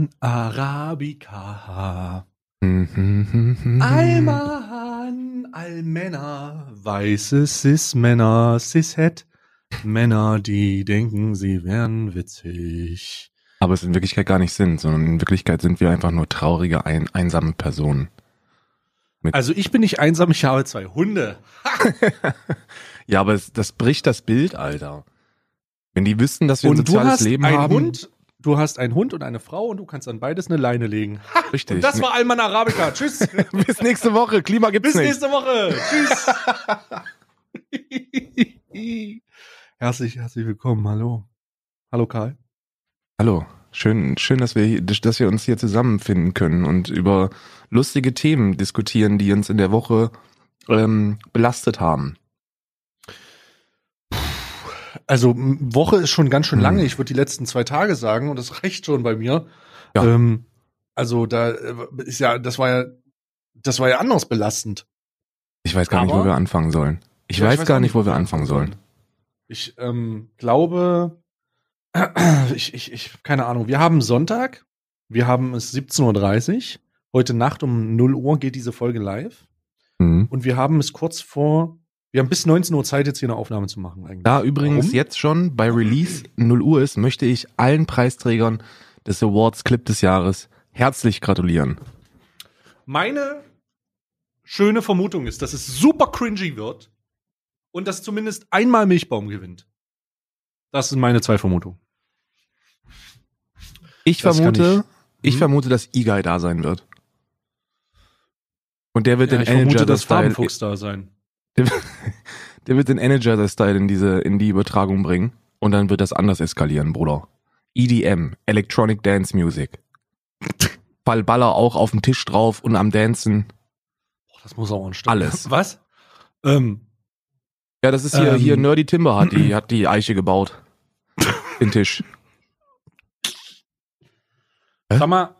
Alman Arabica. Mhm. Alman Almänner, weiße Cis-Männer, Cis-Het. Männer, die denken, sie wären witzig. Aber es in Wirklichkeit gar nicht sind, sondern in Wirklichkeit sind wir einfach nur traurige, ein, einsame Personen. Also ich bin nicht einsam, ich habe zwei Hunde. Ja, aber es, das bricht das Bild, Alter. Wenn die wüssten, dass wir ein Und du soziales hast Leben einen haben. Hund, du hast einen Hund und eine Frau und du kannst an beides eine Leine legen. Ha, Richtig. Und das war Alman Arabica. Tschüss. Bis nächste Woche. Klima gibt's Bis nicht. nächste Woche. Tschüss. herzlich, herzlich willkommen. Hallo. Hallo Karl. Hallo. Schön, schön, dass wir, dass wir uns hier zusammenfinden können und über lustige Themen diskutieren, die uns in der Woche ähm, belastet haben. Also Woche ist schon ganz schön Hm. lange. Ich würde die letzten zwei Tage sagen und das reicht schon bei mir. Ja. Ähm, also da äh, ist ja, das war ja, das war ja anders belastend. Ich weiß gar nicht, Aber- wo wir anfangen sollen. Ich, Ja, weiß, gar auch nicht, wo wir wir anfangen sollen. Ich ähm, glaube, ich, ich, ich, keine Ahnung. Wir haben Sonntag. Wir haben es 17.30 Uhr. Heute Nacht um 0 Uhr geht diese Folge live. Mhm. Und wir haben es kurz vor, wir haben bis 19 Uhr Zeit, jetzt hier eine Aufnahme zu machen eigentlich. Da übrigens Warum? jetzt schon bei Release 0 Uhr ist, möchte ich allen Preisträgern des Awards Clip des Jahres herzlich gratulieren. Meine schöne Vermutung ist, dass es super cringy wird und dass zumindest einmal Milchbaum gewinnt. Das sind meine zwei Vermutungen. Ich Das vermute, ich, Hm? vermute, dass E-Guy da sein wird. Und der wird Ja, den ich vermute, Energizer dass Farbenfuchs da sein. Der, der wird den Energizer Style in diese, in die Übertragung bringen. Und dann wird das anders eskalieren, Bruder. EDM, Electronic Dance Music. Fall Baller auch auf dem Tisch drauf und am Dancen. Boah, das muss auch ein Stück. Alles. Was? Ähm, Ja, das ist hier, Ähm. hier Nerdy Timber hat die, hat die Eiche gebaut. Den Tisch. Sag mal,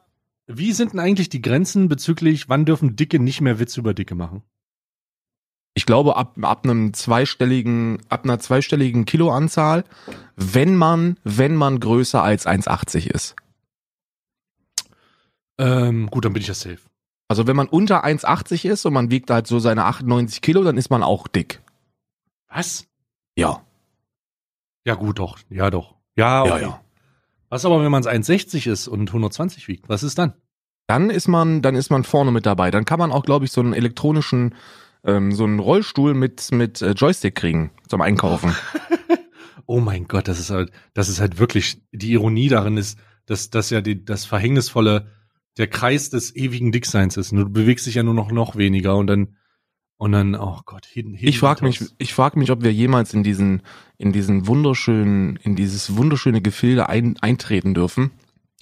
wie sind denn eigentlich die Grenzen bezüglich, wann dürfen Dicke nicht mehr Witze über Dicke machen? Ich glaube, ab, ab einem zweistelligen, ab einer zweistelligen Kiloanzahl, wenn man, wenn man größer als 1,80 ist. Ähm, gut, dann bin ich ja safe. Also wenn man unter 1,80 ist und man wiegt halt so seine 98 Kilo, dann ist man auch dick. Was? Ja. Ja, gut, doch. Ja, doch. Ja, Ja, okay. ja. Was aber, wenn man 1,60 ist und 120 wiegt? Was ist dann? Dann ist man, dann ist man vorne mit dabei. Dann kann man auch, glaube ich, so einen elektronischen, ähm, so einen Rollstuhl mit, mit äh, Joystick kriegen zum Einkaufen. Oh mein Gott, das ist halt, das ist halt wirklich, die Ironie darin ist, dass das ja die, das Verhängnisvolle, der Kreis des ewigen Dickseins ist. Du bewegst dich ja nur noch, noch weniger und dann, und dann, oh Gott, hidden, hidden Ich frage mich, ich frage mich, ob wir jemals in diesen, in diesen wunderschönen, in dieses wunderschöne Gefilde ein, eintreten dürfen,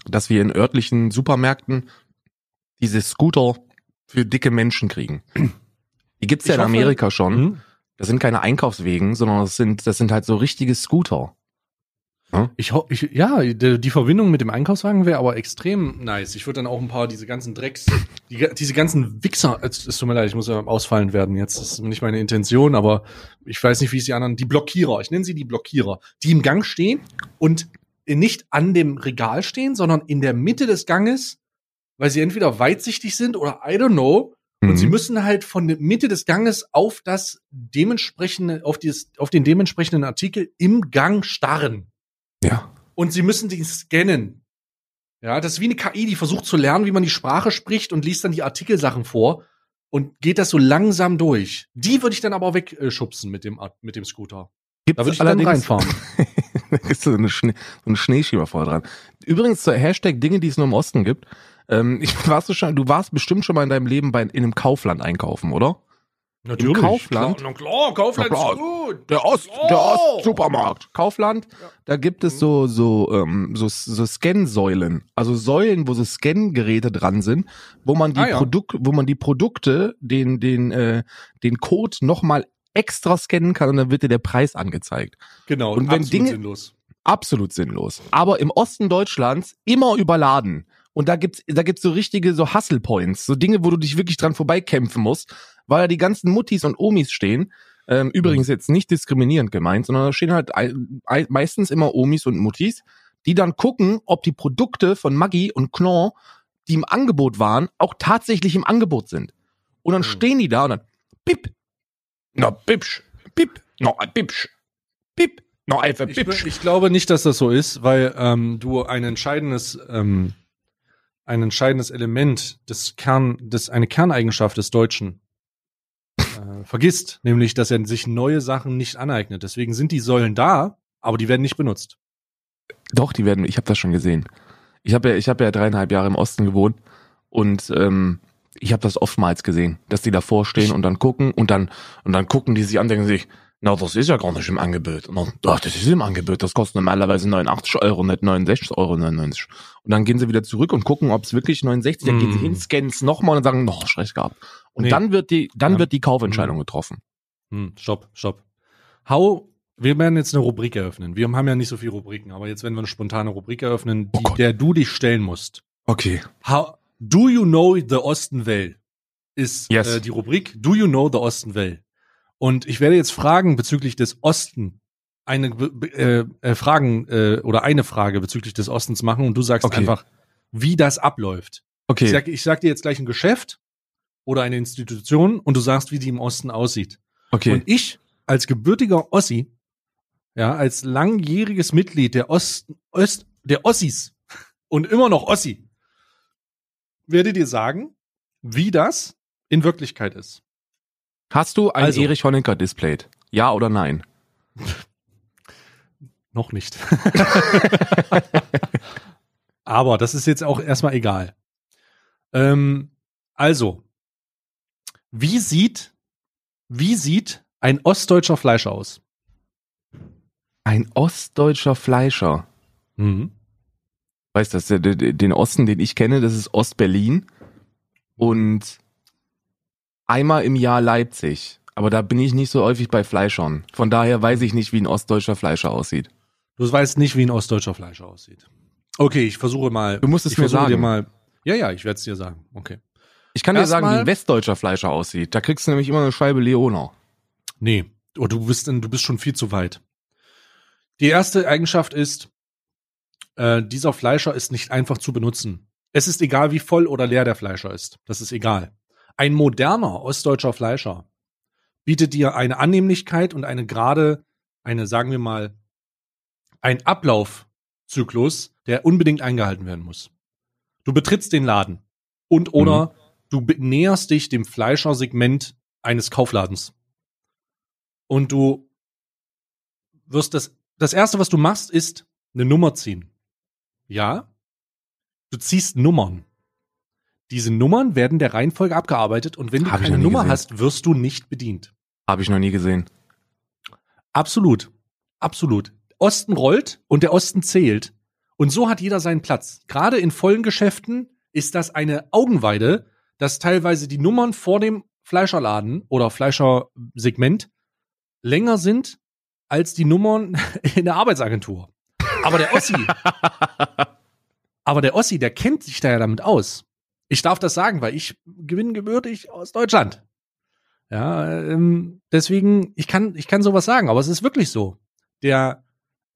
dass wir in örtlichen Supermärkten diese Scooter für dicke Menschen kriegen. Die gibt's ja Ich in hoffe- Amerika schon. Hm? Das sind keine Einkaufswegen, sondern das sind, das sind halt so richtige Scooter. Ich, ho- ich ja, die, die Verbindung mit dem Einkaufswagen wäre aber extrem nice. Ich würde dann auch ein paar diese ganzen Drecks, die, diese ganzen Wichser, es, es tut mir leid, ich muss ja ausfallen werden jetzt. Das ist nicht meine Intention, aber ich weiß nicht, wie es die anderen, die Blockierer, ich nenne sie die Blockierer, die im Gang stehen und nicht an dem Regal stehen, sondern in der Mitte des Ganges, weil sie entweder weitsichtig sind oder I don't know. Und Mhm. sie müssen halt von der Mitte des Ganges auf das dementsprechende, auf, dieses, auf den dementsprechenden Artikel im Gang starren Ja. und sie müssen die scannen. Ja, das ist wie eine KI, die versucht zu lernen, wie man die Sprache spricht und liest dann die Artikelsachen vor und geht das so langsam durch. Die würde ich dann aber wegschubsen mit dem, mit dem Scooter. Gibt's Da würde ich dann reinfahren. da ist so, eine Schnee, so ein Schneeschieber vorne dran. Übrigens zur Hashtag Dinge, die es nur im Osten gibt. Ähm, ich, warst du, schon, du warst bestimmt schon mal in deinem Leben bei, in einem Kaufland einkaufen, oder? Natürlich. Kaufland? Klar, klar, Kaufland klar. ist gut. Der Ost, Oh! der Ost-Supermarkt. Kaufland, da gibt es so, so, ähm, so, so Scan-Säulen. Also Säulen, wo so Scan-Geräte dran sind, wo man die Ah, ja. Produk wo man die Produkte, den, den, äh, den Code nochmal extra scannen kann und dann wird dir der Preis angezeigt. Genau, Und wenn absolut Dinge- sinnlos. Absolut sinnlos. Aber im Osten Deutschlands immer überladen. Und da gibt's, da gibt's so richtige, so Hustle Points, so Dinge, wo du dich wirklich dran vorbeikämpfen musst, weil da die ganzen Muttis und Omis stehen. Ähm, übrigens jetzt nicht diskriminierend gemeint, sondern da stehen halt ei- ei- meistens immer Omis und Muttis, die dann gucken, ob die Produkte von Maggi und Knorr, die im Angebot waren, auch tatsächlich im Angebot sind. Und dann Hm. stehen die da und dann, pip, na bipsch, pip, no ein bipsch, pip, no einfach Ich, bipsch. ich glaube nicht, dass das so ist, weil ähm, du ein entscheidendes, ähm, ein entscheidendes Element des Kern, des, eine Kerneigenschaft des Deutschen äh, vergisst, nämlich, dass er sich neue Sachen nicht aneignet. Deswegen sind die Säulen da, aber die werden nicht benutzt. Doch, die werden, ich habe das schon gesehen. Ich habe ja, ich habe ja dreieinhalb Jahre im Osten gewohnt und ähm, ich habe das oftmals gesehen, dass die davor stehen und dann gucken und dann und dann gucken die sich an, denken sich, na, das ist ja gar nicht im Angebot. Und dann, doch, das ist im Angebot, das kostet normalerweise 89 Euro, nicht 69,99 Euro. Und dann gehen sie wieder zurück und gucken, ob es wirklich 69, dann gehen sie Mm. hin, scannen es nochmal und sagen, noch schlecht gehabt. Und Nee. dann wird die, dann Ja. wird die Kaufentscheidung getroffen. Hm, stopp, stopp. How, wir werden jetzt eine Rubrik eröffnen. Wir haben ja nicht so viele Rubriken, aber jetzt werden wir eine spontane Rubrik eröffnen, Oh die, Gott. der du dich stellen musst. Okay. How, do you know the Osten Well? Ist Yes. äh, die Rubrik Do you know the Osten Well? Und ich werde jetzt Fragen bezüglich des Osten, eine äh, äh, Fragen äh, oder eine Frage bezüglich des Ostens machen und du sagst Okay. einfach, wie das abläuft. Okay. Ich, sag, ich sag dir jetzt gleich ein Geschäft oder eine Institution und du sagst, wie die im Osten aussieht. okay. Und ich als gebürtiger Ossi, ja, als langjähriges Mitglied der Osten, Ost, der Ossis und immer noch Ossi, werde dir sagen, wie das in Wirklichkeit ist. Hast du ein Also. Erich Honecker displayed? Ja oder nein? Noch nicht. Aber das ist jetzt auch erstmal egal. Ähm, also, wie sieht, wie sieht ein ostdeutscher Fleischer aus? Ein ostdeutscher Fleischer. Mhm. Weißt du, den Osten, den ich kenne, das ist Ostberlin und einmal im Jahr Leipzig. Aber da bin ich nicht so häufig bei Fleischern. Von daher weiß ich nicht, wie ein ostdeutscher Fleischer aussieht. Du weißt nicht, wie ein ostdeutscher Fleischer aussieht. Okay, ich versuche mal. Du musst es mir sagen. Dir mal, ja, ja, ich werde es dir sagen. Okay. Ich kann dir sagen, wie Erstmal- ein westdeutscher Fleischer aussieht. Da kriegst du nämlich immer eine Scheibe Leoner. Nee, oh, du bist du bist schon viel zu weit. Die erste Eigenschaft ist, äh, dieser Fleischer ist nicht einfach zu benutzen. Es ist egal, wie voll oder leer der Fleischer ist. Das ist egal. Ein moderner ostdeutscher Fleischer bietet dir eine Annehmlichkeit und eine gerade, eine, sagen wir mal, ein Ablaufzyklus, der unbedingt eingehalten werden muss. Du betrittst den Laden und oder du be- näherst dich dem Fleischersegment eines Kaufladens. Und du wirst das, das erste, was du machst, ist eine Nummer ziehen. Ja? Du ziehst Nummern. Diese Nummern werden der Reihenfolge abgearbeitet und wenn du Hab keine Nummer gesehen. hast, wirst du nicht bedient. Habe ich noch nie gesehen. Absolut. Absolut. Osten rollt und der Osten zählt. Und so hat jeder seinen Platz. Gerade in vollen Geschäften ist das eine Augenweide, dass teilweise die Nummern vor dem Fleischerladen oder Fleischersegment länger sind als die Nummern in der Arbeitsagentur. Aber der Ossi, aber der Ossi, der kennt sich da ja damit aus. Ich darf das sagen, weil ich gewinne gebürtig aus Deutschland. Ja, ähm, deswegen, ich kann, ich kann sowas sagen, aber es ist wirklich so. Der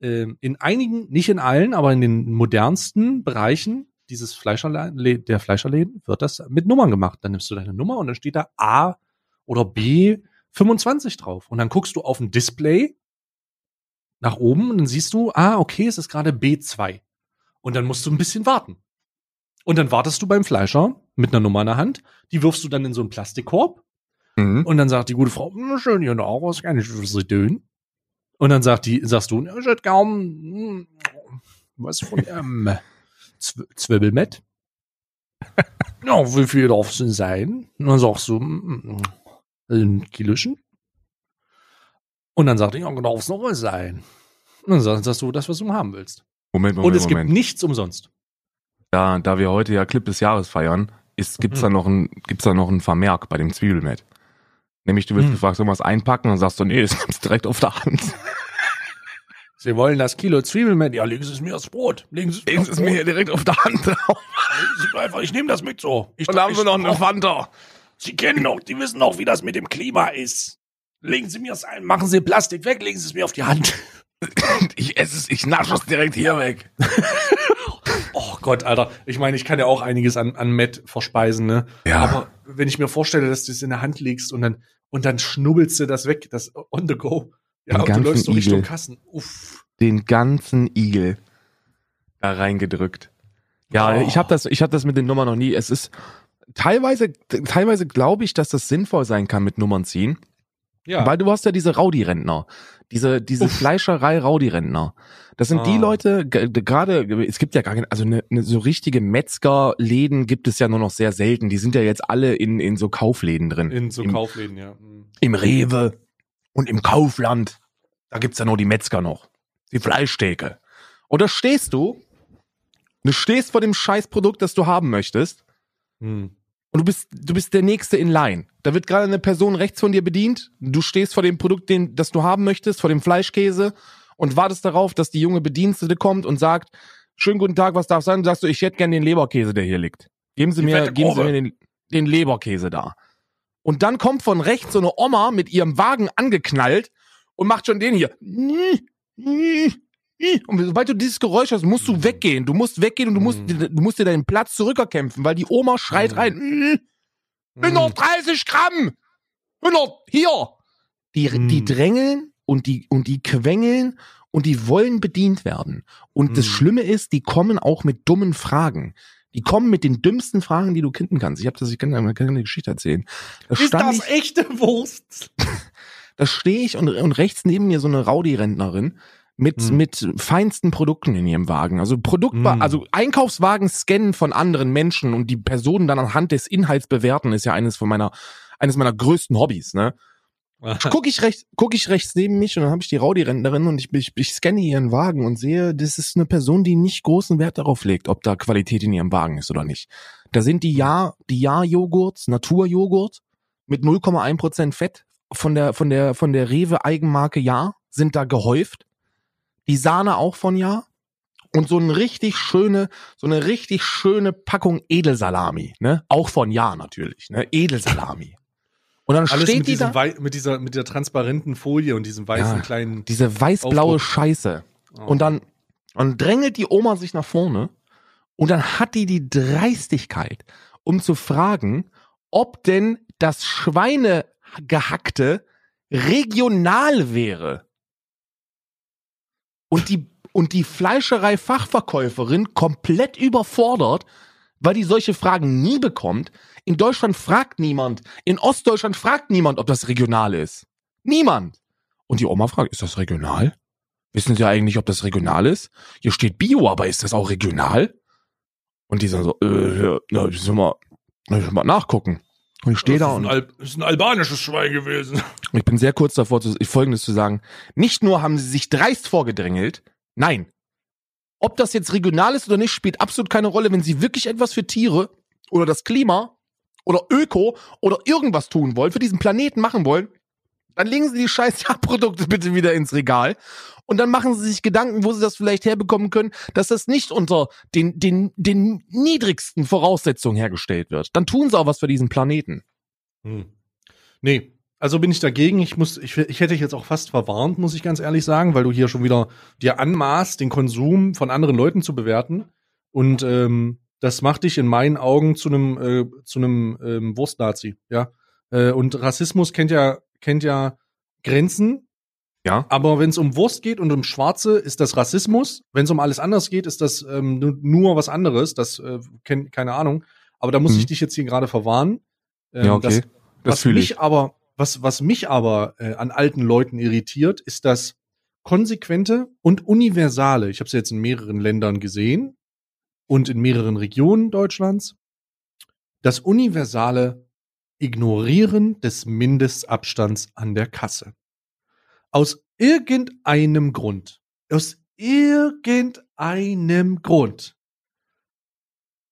ähm, in einigen, nicht in allen, aber in den modernsten Bereichen dieses Fleischerläden, der Fleischerläden wird das mit Nummern gemacht. Dann nimmst du deine Nummer und dann steht da A oder B 25 drauf. Und dann guckst du auf ein Display nach oben und dann siehst du, ah, okay, es ist gerade B2. Und dann musst du ein bisschen warten. Und dann wartest du beim Fleischer mit einer Nummer in der Hand, die wirfst du dann in so einen Plastikkorb Mhm. und dann sagt die gute Frau, "Hm, schön hier noch, was kann ich Sie tun? Und dann sagt die, sagst du, ich hätte kaum hm, was von ähm, Zw Zwiebelmett. ja, wie viel darf es denn sein? Und dann sagst du, hm, ein Kilochen. Und dann sagt die, ja, darf es noch was sein? Und dann sagst, du das, was du haben willst. Moment, Und Moment, es Moment. gibt nichts umsonst. Da, da wir heute ja Clip des Jahres feiern, ist, gibt's Mhm. da noch ein, gibt's da noch ein Vermerk bei dem Zwiebelmet. Nämlich, du wirst Mhm. gefragt, soll man was einpacken? Und sagst du, nee, das nimmst direkt auf der Hand. Sie wollen das Kilo Zwiebelmett? Ja, legen Sie es mir aufs Brot. Legen Sie es mir Legen aufs Sie es mir Brot. hier direkt auf der Hand drauf. Es einfach, ich nehme das mit so. Ich, Und da haben wir noch eine Fanta. Sie kennen doch, die wissen doch, wie das mit dem Klima ist. Legen Sie mir es ein, machen Sie Plastik weg, legen Sie es mir auf die Hand. ich esse es, ich nasche es direkt hier weg. Gott, Alter. Ich meine, ich kann ja auch einiges an, an Met verspeisen, ne? Ja. Aber wenn ich mir vorstelle, dass du es in der Hand legst und dann, und dann schnubbelst du das weg, das on the go. Ja, Den und du läufst so Richtung Igel. Kassen. Uff. Den ganzen Igel da reingedrückt. Ja, Oh. ich habe das, ich habe das mit den Nummern noch nie. Es ist teilweise, teilweise glaube ich, dass das sinnvoll sein kann mit Nummern ziehen. Ja. Weil du hast ja diese Rowdy-Rentner, diese, diese Uff. Fleischerei Rowdy-Rentner. Das sind die Ah. Leute, g- g- gerade, es gibt ja gar keine, also eine, eine so richtige Metzgerläden gibt es ja nur noch sehr selten. Die sind ja jetzt alle in, in so Kaufläden drin. in so Im, Kaufläden, ja. Mhm. Im Rewe und im Kaufland. Da gibt's ja nur die Metzger noch. Die Fleischtheke. Und da stehst du, du stehst vor dem Scheißprodukt, das du haben möchtest. Hm. Und du bist, du bist der Nächste in Line. Da wird gerade eine Person rechts von dir bedient. Du stehst vor dem Produkt, den, das du haben möchtest, vor dem Fleischkäse und wartest darauf, dass die junge Bedienstete kommt und sagt, schönen guten Tag, was darf sein? Und sagst du, ich hätte gern den Leberkäse, der hier liegt. Geben Sie Die mir, geben Sie mir den, den Leberkäse da. Und dann kommt von rechts so eine Oma mit ihrem Wagen angeknallt und macht schon den hier. Und sobald du dieses Geräusch hast, musst du weggehen. Du musst weggehen und du musst, Mhm. du musst dir deinen Platz zurückerkämpfen, weil die Oma schreit Mhm. rein. 130 Gramm! 100, hier! Die, die drängeln und die, und die quengeln und die wollen bedient werden. Und das Mm. Schlimme ist, die kommen auch mit dummen Fragen. Die kommen mit den dümmsten Fragen, die du kinden kannst. Ich habe das, ich kann, ich kann eine Geschichte erzählen. Da Ist das ich, echte Wurst? da stehe ich und, und rechts neben mir so eine Rowdy-Rentnerin mit, Hm. mit feinsten Produkten in ihrem Wagen. Also Produktwa Hm. also Einkaufswagen scannen von anderen Menschen und die Personen dann anhand des Inhalts bewerten, ist ja eines von meiner, eines meiner größten Hobbys, ne? Guck ich rechts, guck ich rechts neben mich und dann habe ich die Rowdy-Rentnerin und ich, ich, ich scanne ihren Wagen und sehe, das ist eine Person, die nicht großen Wert darauf legt, ob da Qualität in ihrem Wagen ist oder nicht. Da sind die Ja, die Ja-Joghurts, Naturjoghurt mit 0,1% Fett von der, von der, von der Rewe Eigenmarke Ja sind da gehäuft. Die Sahne auch von Ja. Und so eine richtig schöne, so eine richtig schöne Packung Edelsalami, ne? Auch von Ja natürlich, ne? Edelsalami. Und dann Alles steht mit, die da. mit dieser mit der transparenten Folie und diesem weißen Ja. kleinen. Diese weiß-blaue. Scheiße. Oh. Und dann, und drängelt die Oma sich nach vorne und dann hat die die Dreistigkeit, um zu fragen, ob denn das Schweinegehackte regional wäre. Und die, und die Fleischerei-Fachverkäuferin komplett überfordert, weil die solche Fragen nie bekommt. In Deutschland fragt niemand, in Ostdeutschland fragt niemand, ob das regional ist. Niemand. Und die Oma fragt, ist das regional? Wissen Sie eigentlich, ob das regional ist? Hier steht Bio, aber ist das auch regional? Und die sagen so, äh, ja, na, ich soll mal, ich soll mal nachgucken. Und ich stehe da und Al das ist ein albanisches Schwein gewesen. ich bin sehr kurz davor, zu, Folgendes zu sagen. Nicht nur haben sie sich dreist vorgedrängelt, nein. Ob das jetzt regional ist oder nicht, spielt absolut keine Rolle. Wenn sie wirklich etwas für Tiere oder das Klima oder Öko oder irgendwas tun wollen, für diesen Planeten machen wollen, dann legen sie die scheiß Produkte bitte wieder ins Regal und dann machen sie sich Gedanken, wo sie das vielleicht herbekommen können, dass das nicht unter den, den, den niedrigsten Voraussetzungen hergestellt wird. Dann tun sie auch was für diesen Planeten. Hm. Nee, also bin ich dagegen. Ich muss, ich, ich hätte dich jetzt auch fast verwarnt, muss ich ganz ehrlich sagen, weil du hier schon wieder dir anmaßt, den Konsum von anderen Leuten zu bewerten. Und ähm, das macht dich in meinen Augen zu einem äh, zu einem ähm, Wurstnazi, ja. Äh, und Rassismus kennt ja kennt ja Grenzen. Ja. Aber wenn es um Wurst geht und um Schwarze, ist das Rassismus. Wenn es um alles anderes geht, ist das ähm, nu- nur was anderes. Das äh, kennt keine Ahnung. Aber da muss Mhm. ich dich jetzt hier gerade verwarnen. Ähm, Ja, okay. Das, Das was mich ich. aber, was, was mich aber äh, an alten Leuten irritiert, ist das konsequente und universale. Ich habe es jetzt in mehreren Ländern gesehen und in mehreren Regionen Deutschlands. Das universale Ignorieren des Mindestabstands an der Kasse. Aus irgendeinem Grund, aus irgendeinem Grund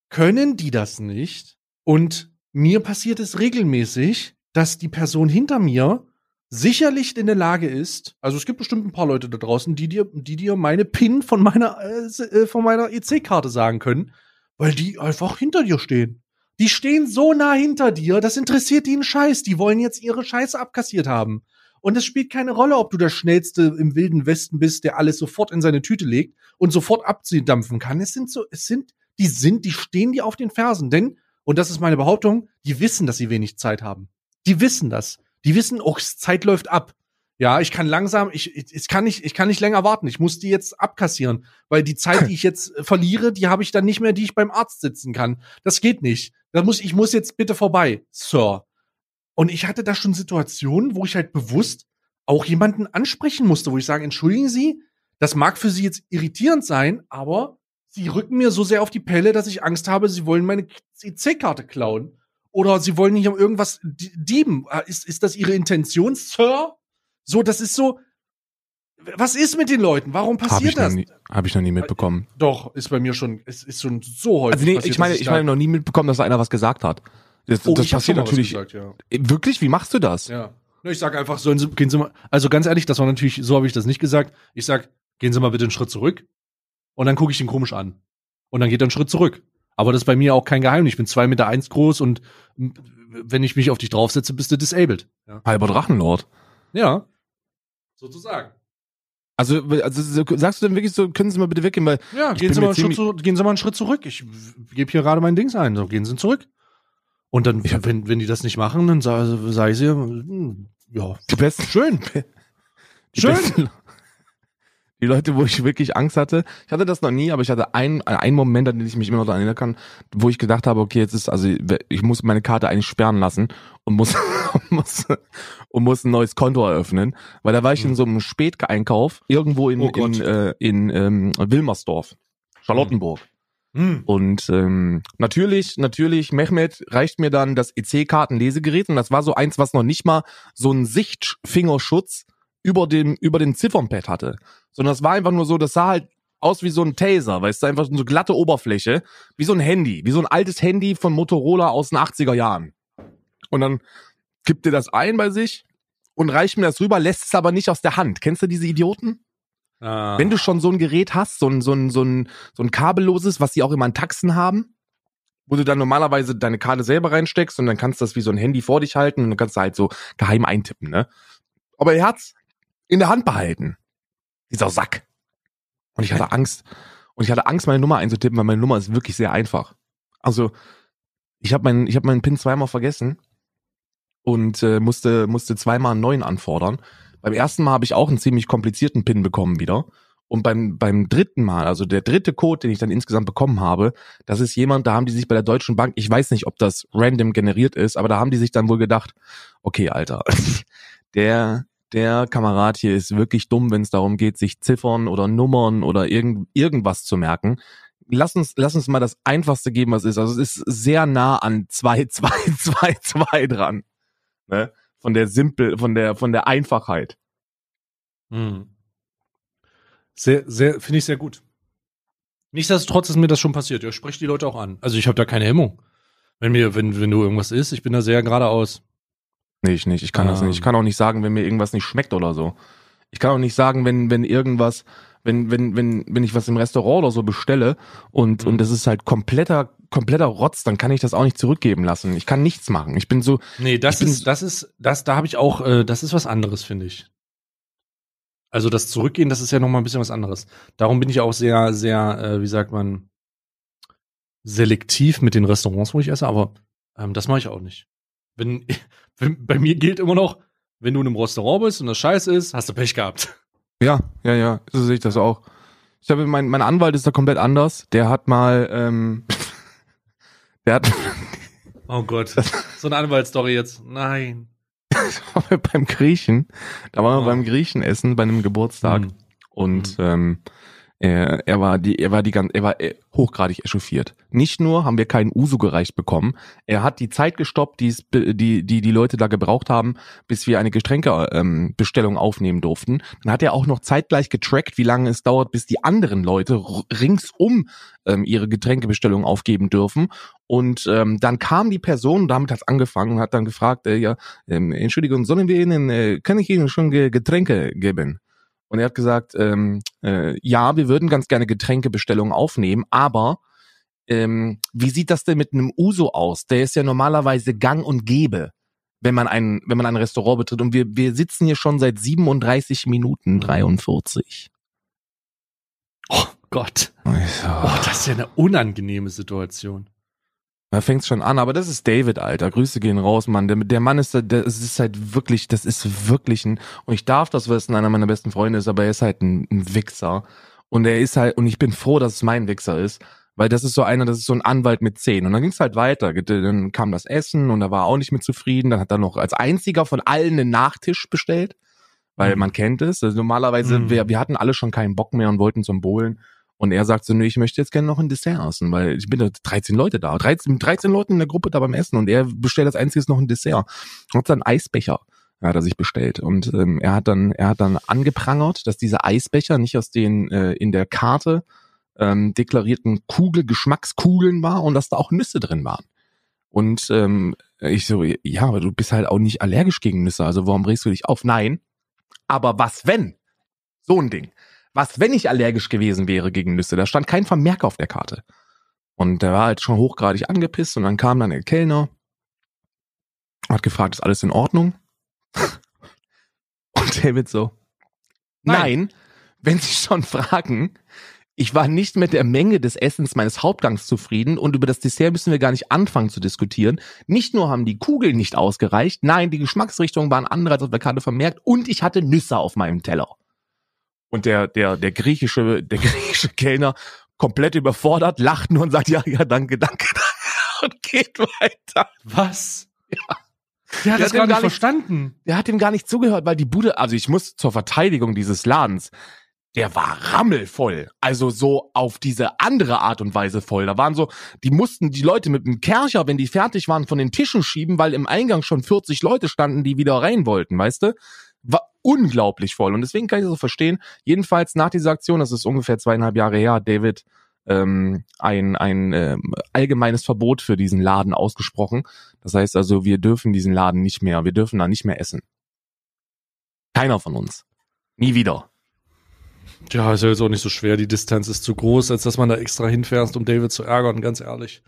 können die das nicht und mir passiert es regelmäßig, dass die Person hinter mir sicherlich in der Lage ist, also es gibt bestimmt ein paar Leute da draußen, die dir, die dir meine PIN von meiner, äh, äh, von meiner EC-Karte sagen können, weil die einfach hinter dir stehen. Die stehen so nah hinter dir, das interessiert die einen Scheiß. Die wollen jetzt ihre Scheiße abkassiert haben. Und es spielt keine Rolle, ob du der Schnellste im wilden Westen bist, der alles sofort in seine Tüte legt und sofort abdampfen kann. Es sind so, es sind, die sind, die stehen dir auf den Fersen. Denn, und das ist meine Behauptung, die wissen, dass sie wenig Zeit haben. Die wissen das. Die wissen, oh, Zeit läuft ab. Ja, ich kann langsam, ich, ich, kann nicht, ich kann nicht länger warten. Ich muss die jetzt abkassieren, weil die Zeit, die ich jetzt verliere, die habe ich dann nicht mehr, die ich beim Arzt sitzen kann. Das geht nicht. Da muss ich muss jetzt bitte vorbei, Sir. Und ich hatte da schon Situationen, wo ich halt bewusst auch jemanden ansprechen musste, wo ich sage, entschuldigen Sie, das mag für Sie jetzt irritierend sein, aber Sie rücken mir so sehr auf die Pelle, dass ich Angst habe, Sie wollen meine EC-Karte klauen. Oder Sie wollen hier irgendwas dieben. Ah, ist, ist das Ihre Intention, Sir? So, das ist so. Was ist mit den Leuten? Warum passiert hab das? Habe ich noch nie mitbekommen. Doch, ist bei mir schon, es ist schon so häufig. Also nee, passiert, ich meine, ich meine noch nie mitbekommen, dass da einer was gesagt hat. Das, oh, das passiert natürlich. Gesagt, ja. Wirklich? Wie machst du das? Ja. Ich sag einfach, sollen Sie, gehen Sie mal, also ganz ehrlich, das war natürlich, so habe ich das nicht gesagt. Ich sag, gehen Sie mal bitte einen Schritt zurück. Und dann gucke ich ihn komisch an. Und dann geht er einen Schritt zurück. Aber das ist bei mir auch kein Geheimnis. Ich bin zwei Meter eins groß und wenn ich mich auf dich draufsetze, bist du disabled. Ja. Halber Drachenlord. Ja. Sozusagen. Also, also sagst du denn wirklich so, können Sie mal bitte weggehen, weil ja, gehen Sie mal, einen Schritt zu, gehen Sie mal einen Schritt zurück. Ich gebe hier gerade mein Dings ein. So, gehen Sie zurück. Und dann, ja. wenn, wenn die das nicht machen, dann sage sag ich sie, hm, ja, die besten, schön. Die schön. Besten, die Leute, wo ich wirklich Angst hatte. Ich hatte das noch nie, aber ich hatte einen, einen Moment, an den ich mich immer noch daran erinnern kann, wo ich gedacht habe, okay, jetzt ist, also ich muss meine Karte eigentlich sperren lassen und muss, muss, und muss ein neues Konto eröffnen, weil da war ich in mhm. so einem Späteinkauf irgendwo in, oh in, äh, in ähm, Wilmersdorf, Charlottenburg. Mhm. Und ähm, natürlich, natürlich, Mehmet reicht mir dann das EC-Karten-Lesegerät und das war so eins, was noch nicht mal so einen Sichtfingerschutz über dem, über den Ziffernpad hatte. Sondern das war einfach nur so, das sah halt aus wie so ein Taser, weißt du, einfach so eine glatte Oberfläche, wie so ein Handy, wie so ein altes Handy von Motorola aus den 80er Jahren. Und dann gibt dir das ein bei sich und reicht mir das rüber, lässt es aber nicht aus der Hand. Kennst du diese Idioten? Ah. Wenn du schon so ein Gerät hast, so ein, so ein, so ein, so ein kabelloses, was die auch immer in Taxen haben, wo du dann normalerweise deine Karte selber reinsteckst und dann kannst du das wie so ein Handy vor dich halten und dann kannst du halt so geheim eintippen, ne? Aber er hat's in der Hand behalten. Dieser Sack. Und ich hatte Angst. Und ich hatte Angst, meine Nummer einzutippen, weil meine Nummer ist wirklich sehr einfach. Also, ich habe meinen, ich habe meinen PIN zweimal vergessen und äh, musste, musste zweimal einen neuen anfordern. Beim ersten Mal habe ich auch einen ziemlich komplizierten PIN bekommen wieder. Und beim, beim dritten Mal, also der dritte Code, den ich dann insgesamt bekommen habe, das ist jemand, da haben die sich bei der Deutschen Bank, ich weiß nicht, ob das random generiert ist, aber da haben die sich dann wohl gedacht, okay, Alter, der, der Kamerad hier ist wirklich dumm, wenn es darum geht, sich Ziffern oder Nummern oder irgend, irgendwas zu merken. Lass uns, lass uns mal das Einfachste geben, was ist. Also es ist sehr nah an 2, 2, 2, 2 dran. Ne? Von der Simpel, von der, von der Einfachheit. Hm. Sehr, sehr, finde ich sehr gut. Nichtsdestotrotz ist mir das schon passiert. Ja, ich spreche die Leute auch an. Also ich habe da keine Hemmung. Wenn mir, wenn, wenn du irgendwas isst, ich bin da sehr geradeaus. Nee, ich nicht. Ich kann ähm. das nicht. Ich kann auch nicht sagen, wenn mir irgendwas nicht schmeckt oder so. Ich kann auch nicht sagen, wenn, wenn irgendwas, wenn, wenn, wenn, wenn ich was im Restaurant oder so bestelle und, mhm. und das ist halt kompletter, kompletter Rotz, dann kann ich das auch nicht zurückgeben lassen. Ich kann nichts machen. Ich bin so. Nee, das ist, das ist, das, da habe ich auch, äh, das ist was anderes, finde ich. Also das Zurückgehen, das ist ja noch mal ein bisschen was anderes. Darum bin ich auch sehr, sehr, äh, wie sagt man, selektiv mit den Restaurants, wo ich esse, aber ähm, das mache ich auch nicht. Wenn, wenn, bei mir gilt immer noch, wenn du in einem Restaurant bist und das scheiße ist, hast du Pech gehabt. Ja, ja, ja, so sehe ich das auch. Ich habe mein, mein Anwalt ist da komplett anders. Der hat mal, ähm, der hat. Oh Gott, so eine Anwaltsstory jetzt. Nein. beim Griechen, da waren wir oh. beim Griechen essen bei einem Geburtstag hm. und hm. ähm, er, er war die, er war die ganz, er war äh, hochgradig echauffiert. Nicht nur haben wir keinen Uso gereicht bekommen, er hat die Zeit gestoppt, die die die die Leute da gebraucht haben, bis wir eine Getränkebestellung ähm, aufnehmen durften. Dann hat er auch noch zeitgleich getrackt, wie lange es dauert, bis die anderen Leute ringsum ähm, ihre Getränkebestellung aufgeben dürfen. Und ähm, dann kam die Person, damit hat's angefangen und hat dann gefragt, äh, ja, ähm, Entschuldigung, sollen wir Ihnen, äh, kann ich Ihnen schon Getränke geben? Und er hat gesagt, ähm, äh, ja, wir würden ganz gerne Getränkebestellungen aufnehmen, aber ähm, wie sieht das denn mit einem Uso aus? Der ist ja normalerweise gang und gäbe. wenn man ein, wenn man ein Restaurant betritt. Und wir, wir sitzen hier schon seit 37 Minuten 43. Oh Gott. Oh, Oh, das ist ja eine unangenehme Situation. Da fängt's schon an, aber das ist David, Alter. Grüße gehen raus, Mann. Der, der Mann ist, der, das ist halt wirklich, das ist wirklich ein, und ich darf das wissen, einer meiner besten Freunde ist, aber er ist halt ein, ein Wichser. Und er ist halt, und ich bin froh, dass es mein Wichser ist, weil das ist so einer, das ist so ein Anwalt mit zehn. Und dann ging's halt weiter. Dann kam das Essen und er war auch nicht mit zufrieden. Dann hat er noch als einziger von allen einen Nachtisch bestellt, weil Mhm. man kennt es. Also normalerweise, Mhm. wir, wir hatten alle schon keinen Bock mehr und wollten zum Bowlen. Und er sagt so, nee, ich möchte jetzt gerne noch ein Dessert essen, weil ich bin da 13 Leute da, 13, 13 Leute in der Gruppe da beim Essen und er bestellt als einziges noch ein Dessert. Und hat dann Eisbecher, hat er sich bestellt. Und ähm, er hat dann, er hat dann angeprangert, dass diese Eisbecher nicht aus den äh, in der Karte ähm, deklarierten Kugel, Geschmackskugeln war und dass da auch Nüsse drin waren. Und ähm, ich so, ja, aber du bist halt auch nicht allergisch gegen Nüsse, also warum regst du dich auf? Nein. Aber was wenn? So ein Ding. Was, wenn ich allergisch gewesen wäre gegen Nüsse? Da stand kein Vermerk auf der Karte. Und der war halt schon hochgradig angepisst und dann kam dann der Kellner, hat gefragt, ist alles in Ordnung? Und David so, Nein. nein, wenn Sie schon fragen, ich war nicht mit der Menge des Essens meines Hauptgangs zufrieden und über das Dessert müssen wir gar nicht anfangen zu diskutieren. Nicht nur haben die Kugeln nicht ausgereicht, nein, die Geschmacksrichtungen waren andere als auf der Karte vermerkt und ich hatte Nüsse auf meinem Teller. Und der, der, der griechische, der griechische Kellner komplett überfordert, lacht nur und sagt, ja, ja, danke, danke, danke und geht weiter. Was? Ja. Der hat Der das hat gar nicht gar nicht- verstanden. Der hat ihm gar nicht zugehört, weil die Bude, also ich muss zur Verteidigung dieses Ladens, der war rammelvoll. Also so auf diese andere Art und Weise voll. Da waren so, die mussten die Leute mit dem Kercher, wenn die fertig waren, von den Tischen schieben, weil im Eingang schon 40 Leute standen, die wieder rein wollten, weißt du? War unglaublich voll. Und deswegen kann ich das so verstehen. Jedenfalls nach dieser Aktion, das ist ungefähr zweieinhalb Jahre her, hat David ähm, ein, ein ähm, allgemeines Verbot für diesen Laden ausgesprochen. Das heißt also, wir dürfen diesen Laden nicht mehr, wir dürfen da nicht mehr essen. Keiner von uns. Nie wieder. Tja, ist ja jetzt auch nicht so schwer. Die Distanz ist zu groß, als dass man da extra hinfährst, um David zu ärgern, ganz ehrlich.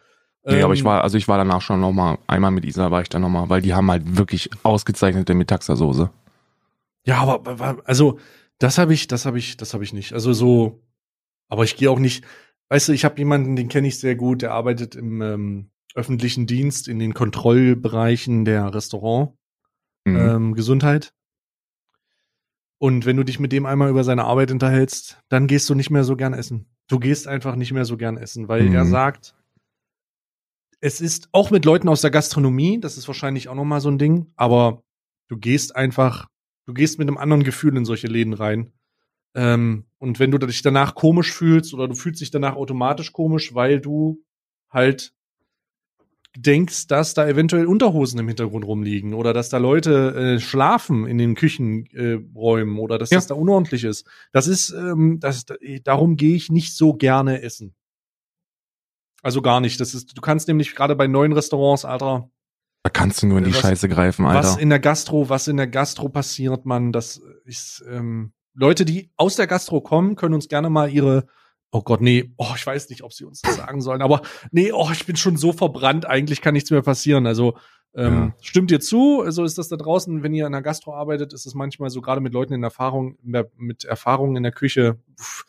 Nee, Ähm, aber ich war, also ich war danach schon nochmal, einmal mit Isa war ich da nochmal, weil die haben halt wirklich ausgezeichnete Metaxa-Soße. Ja, aber also das habe ich, das habe ich, das habe ich nicht. Also so, aber ich gehe auch nicht. Weißt du, ich habe jemanden, den kenne ich sehr gut, der arbeitet im ähm, öffentlichen Dienst in den Kontrollbereichen der Restaurant Mhm. ähm, Gesundheit. Und wenn du dich mit dem einmal über seine Arbeit unterhältst, dann gehst du nicht mehr so gern essen. Du gehst einfach nicht mehr so gern essen, weil Mhm. er sagt, es ist auch mit Leuten aus der Gastronomie, das ist wahrscheinlich auch noch mal so ein Ding, aber du gehst einfach, du gehst mit einem anderen Gefühl in solche Läden rein. Ähm, und wenn du dich danach komisch fühlst oder du fühlst dich danach automatisch komisch, weil du halt denkst, dass da eventuell Unterhosen im Hintergrund rumliegen oder dass da Leute äh, schlafen in den Küchenräumen äh, oder dass Ja. das da unordentlich ist. Das ist, ähm, das, darum gehe ich nicht so gerne essen. Also gar nicht. Das ist, du kannst nämlich gerade bei neuen Restaurants, Alter, Da kannst du nur in die Was- Scheiße greifen, was Alter. in der Gastro, was in der Gastro passiert, man, das ist ähm, Leute, die aus der Gastro kommen, können uns gerne mal ihre Oh Gott, nee, oh, ich weiß nicht, ob sie uns das sagen sollen, aber nee, oh, ich bin schon so verbrannt, eigentlich kann nichts mehr passieren. Also ähm, stimmt ihr zu? Also ist das da draußen, wenn ihr in der Gastro arbeitet, ist es manchmal so gerade mit Leuten in Erfahrung, mit Erfahrung in der Küche. Pff,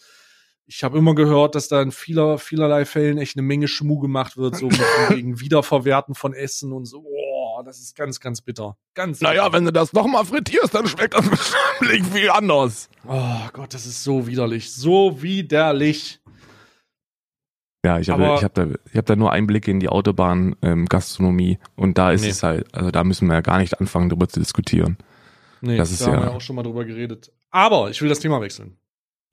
ich habe immer gehört, dass da in vieler, vielerlei Fällen echt eine Menge Schmuh gemacht wird, so mit wegen Wiederverwerten von Essen und so. Oh, das ist ganz, ganz bitter. Ganz. Naja, bitter. wenn du das nochmal frittierst, dann schmeckt das bestimmt viel anders. Oh Gott, das ist so widerlich. So widerlich. Ja, ich habe ich hab da, ich hab da nur Einblicke in die Autobahn ähm, und da ist Nee. es halt, also da müssen wir ja gar nicht anfangen, darüber zu diskutieren. Nee, Das ist da haben ja- wir ja auch schon mal drüber geredet. Aber ich will das Thema wechseln.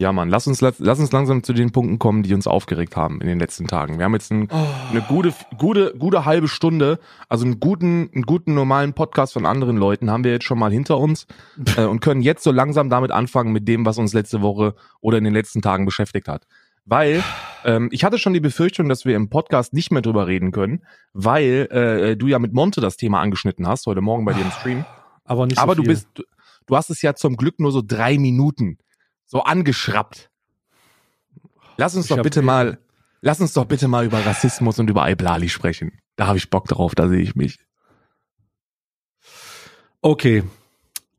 Ja, Mann, lass uns, lass uns langsam zu den Punkten kommen, die uns aufgeregt haben in den letzten Tagen. Wir haben jetzt ein, Oh. eine gute, gute, gute halbe Stunde, also einen guten, einen guten normalen Podcast von anderen Leuten haben wir jetzt schon mal hinter uns äh, und können jetzt so langsam damit anfangen mit dem, was uns letzte Woche oder in den letzten Tagen beschäftigt hat. Weil ähm, ich hatte schon die Befürchtung, dass wir im Podcast nicht mehr drüber reden können, weil äh, du ja mit Monte das Thema angeschnitten hast heute Morgen bei dir im Stream. Aber nicht so Aber du viel. bist, du, du hast es ja zum Glück nur so drei Minuten so angeschraubt. Lass uns Ich doch bitte mal, lass uns doch bitte mal über Rassismus und über Iblali sprechen. Da habe ich Bock drauf, da sehe ich mich. Okay,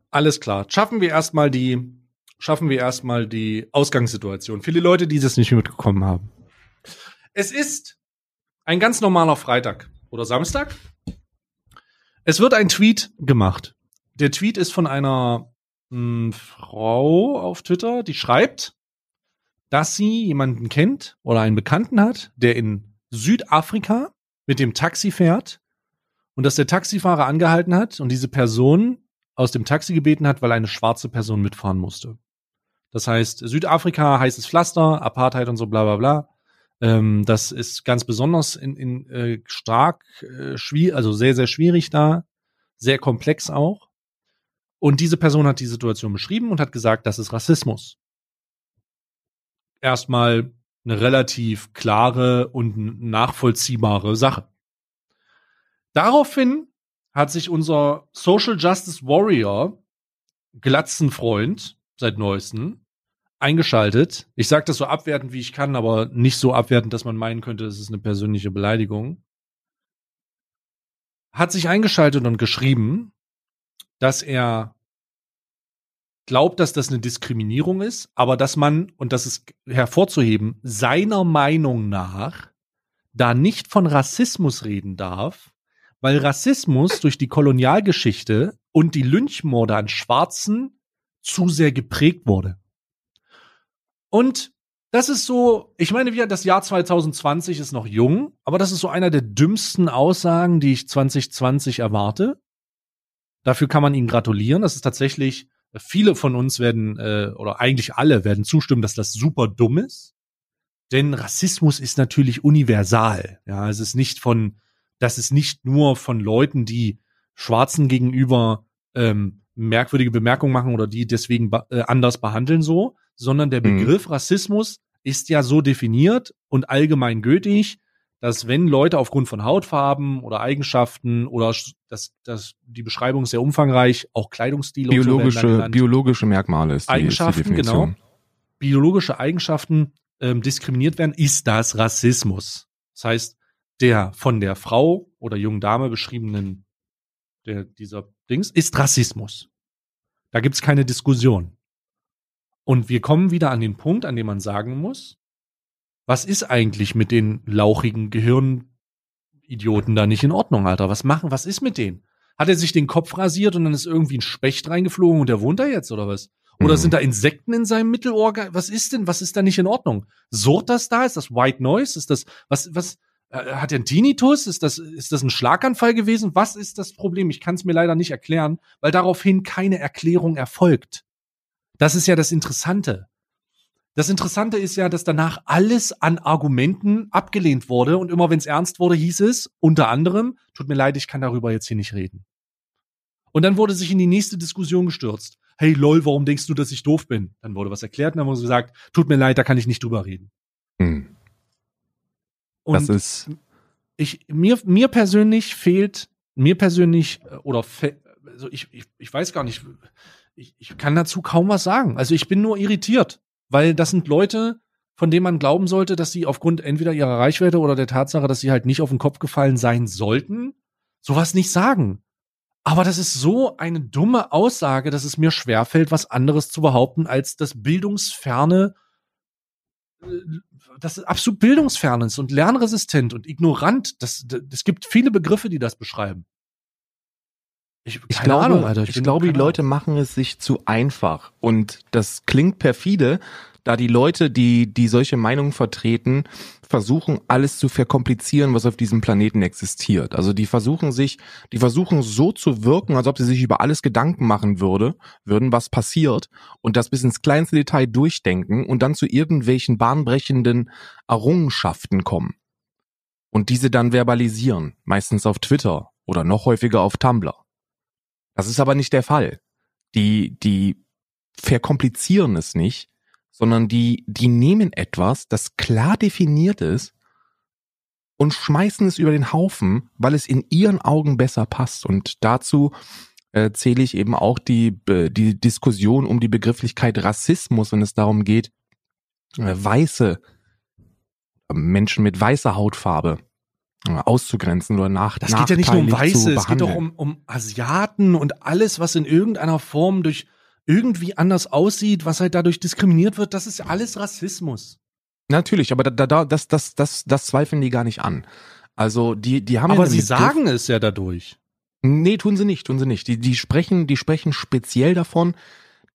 alles klar. Schaffen wir erstmal die, schaffen wir erstmal die Ausgangssituation. Viele Leute, die das nicht mitbekommen haben. Es ist ein ganz normaler Freitag oder Samstag. Es wird ein Tweet gemacht. Der Tweet ist von einer mh, Frau auf Twitter, die schreibt, dass sie jemanden kennt oder einen Bekannten hat, der in Südafrika mit dem Taxi fährt und dass der Taxifahrer angehalten hat und diese Person aus dem Taxi gebeten hat, weil eine schwarze Person mitfahren musste. Das heißt, Südafrika heißes Pflaster, Apartheid und so bla bla bla. Ähm, das ist ganz besonders in, in äh, stark äh, schwierig, also sehr, sehr schwierig da, sehr komplex auch. Und diese Person hat die Situation beschrieben und hat gesagt, das ist Rassismus. Erstmal eine relativ klare und nachvollziehbare Sache. Daraufhin hat sich unser Social Justice Warrior, Glatzenfreund, seit neuestem, eingeschaltet. Ich sage das so abwertend, wie ich kann, aber nicht so abwertend, dass man meinen könnte, es ist eine persönliche Beleidigung. Hat sich eingeschaltet und geschrieben, dass er glaubt, dass das eine Diskriminierung ist, aber dass man, und das ist hervorzuheben, seiner Meinung nach da nicht von Rassismus reden darf, weil Rassismus durch die Kolonialgeschichte und die Lynchmorde an Schwarzen zu sehr geprägt wurde. Und das ist so, ich meine, wir, das Jahr 2020 ist noch jung, aber das ist so einer der dümmsten Aussagen, die ich 2020 erwarte. Dafür kann man ihnen gratulieren. Das ist tatsächlich, viele von uns werden, äh, oder eigentlich alle werden zustimmen, dass das super dumm ist. Denn Rassismus ist natürlich universal. Ja, es ist nicht von, das ist nicht nur von Leuten, die Schwarzen gegenüber ähm, merkwürdige Bemerkungen machen oder die deswegen äh, anders behandeln so, sondern der mhm. Begriff mhm. Rassismus ist ja so definiert und allgemein gültig, dass wenn Leute aufgrund von Hautfarben oder Eigenschaften oder das, das, die Beschreibung ist sehr umfangreich, auch Kleidungsstil biologische, so biologische Merkmale ist die, Eigenschaften, ist die genau, biologische Eigenschaften ähm, diskriminiert werden, ist das Rassismus. Das heißt, der von der Frau oder jungen Dame beschriebenen, der, dieser Dings, ist Rassismus. Da gibt's keine Diskussion. Und wir kommen wieder an den Punkt, an dem man sagen muss, was ist eigentlich mit den lauchigen Gehirnidioten da nicht in Ordnung, Alter? Was machen, was ist mit denen? Hat er sich den Kopf rasiert und dann ist irgendwie ein Specht reingeflogen und der wohnt da jetzt oder was? Oder mhm. sind da Insekten in seinem Mittelohr? Was ist denn, was ist da nicht in Ordnung? Surrt das da? Ist das White Noise? Ist das, was, was, äh, hat er einen Tinnitus? Ist das, ist das ein Schlaganfall gewesen? Was ist das Problem? Ich kann es mir leider nicht erklären, weil daraufhin keine Erklärung erfolgt. Das ist ja das Interessante. Das Interessante ist ja, dass danach alles an Argumenten abgelehnt wurde und immer wenn es ernst wurde, hieß es unter anderem, tut mir leid, ich kann darüber jetzt hier nicht reden. Und dann wurde sich in die nächste Diskussion gestürzt. Hey lol, warum denkst du, dass ich doof bin? Dann wurde was erklärt und dann wurde gesagt, tut mir leid, da kann ich nicht drüber reden. Hm. Und das ist ich mir mir persönlich fehlt mir persönlich äh, oder also ich, ich ich weiß gar nicht ich, ich kann dazu kaum was sagen. Also ich bin nur irritiert, weil das sind Leute, von denen man glauben sollte, dass sie aufgrund entweder ihrer Reichweite oder der Tatsache, dass sie halt nicht auf den Kopf gefallen sein sollten, sowas nicht sagen. Aber das ist so eine dumme Aussage, dass es mir schwerfällt, was anderes zu behaupten, als das bildungsferne, äh, das absolut bildungsfern ist und lernresistent und ignorant. Das, das, es gibt viele Begriffe, die das beschreiben. Ich, ich glaube, Ahnung, Alter. Ich, ich glaube, die Leute machen es sich zu einfach. Und das klingt perfide, da die Leute, die, die solche Meinungen vertreten, versuchen, alles zu verkomplizieren, was auf diesem Planeten existiert. Also die versuchen sich, die versuchen so zu wirken, als ob sie sich über alles Gedanken machen würde, würden, was passiert und das bis ins kleinste Detail durchdenken und dann zu irgendwelchen bahnbrechenden Errungenschaften kommen. Und diese dann verbalisieren, meistens auf Twitter oder noch häufiger auf Tumblr. Das ist aber nicht der Fall. Die, die verkomplizieren es nicht, sondern die, die nehmen etwas, das klar definiert ist und schmeißen es über den Haufen, weil es in ihren Augen besser passt. Und dazu äh, zähle ich eben auch die, äh, die Diskussion um die Begrifflichkeit Rassismus, wenn es darum geht, äh, weiße Menschen mit weißer Hautfarbe auszugrenzen oder nach Das geht ja nicht nur um Weiße, es geht auch um, um Asiaten und alles, was in irgendeiner Form durch irgendwie anders aussieht, was halt dadurch diskriminiert wird, das ist alles Rassismus. Natürlich, aber da, da, das, das, das, das zweifeln die gar nicht an. Also die, die haben aber ja sie sagen es ja dadurch. Nee, tun sie nicht, tun sie nicht. Die, die sprechen, die sprechen speziell davon,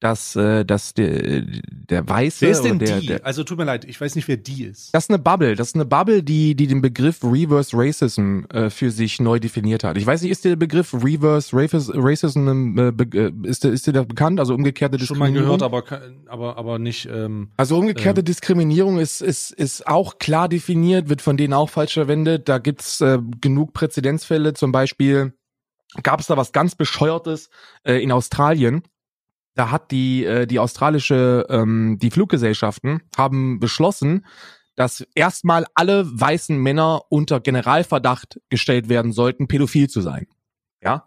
dass, äh, dass der, der Weiße. Wer ist denn der, die? Der, also tut mir leid, ich weiß nicht, wer die ist. das ist eine Bubble. Das ist eine Bubble, die, die den Begriff Reverse Racism äh, für sich neu definiert hat. Ich weiß nicht, ist der Begriff Reverse Racis- Racism äh, äh, ist der, ist der bekannt? Also umgekehrte Schon mal Diskriminierung. gehört, aber, aber, aber nicht. Ähm, Also umgekehrte Diskriminierung ist, ist, ist auch klar definiert, wird von denen auch falsch verwendet. Da gibt's äh, genug Präzedenzfälle. Zum Beispiel gab es da was ganz Bescheuertes äh, in Australien. Da hat die, äh, die australische, ähm, die Fluggesellschaften haben beschlossen, dass erstmal alle weißen Männer unter Generalverdacht gestellt werden sollten, pädophil zu sein. Ja.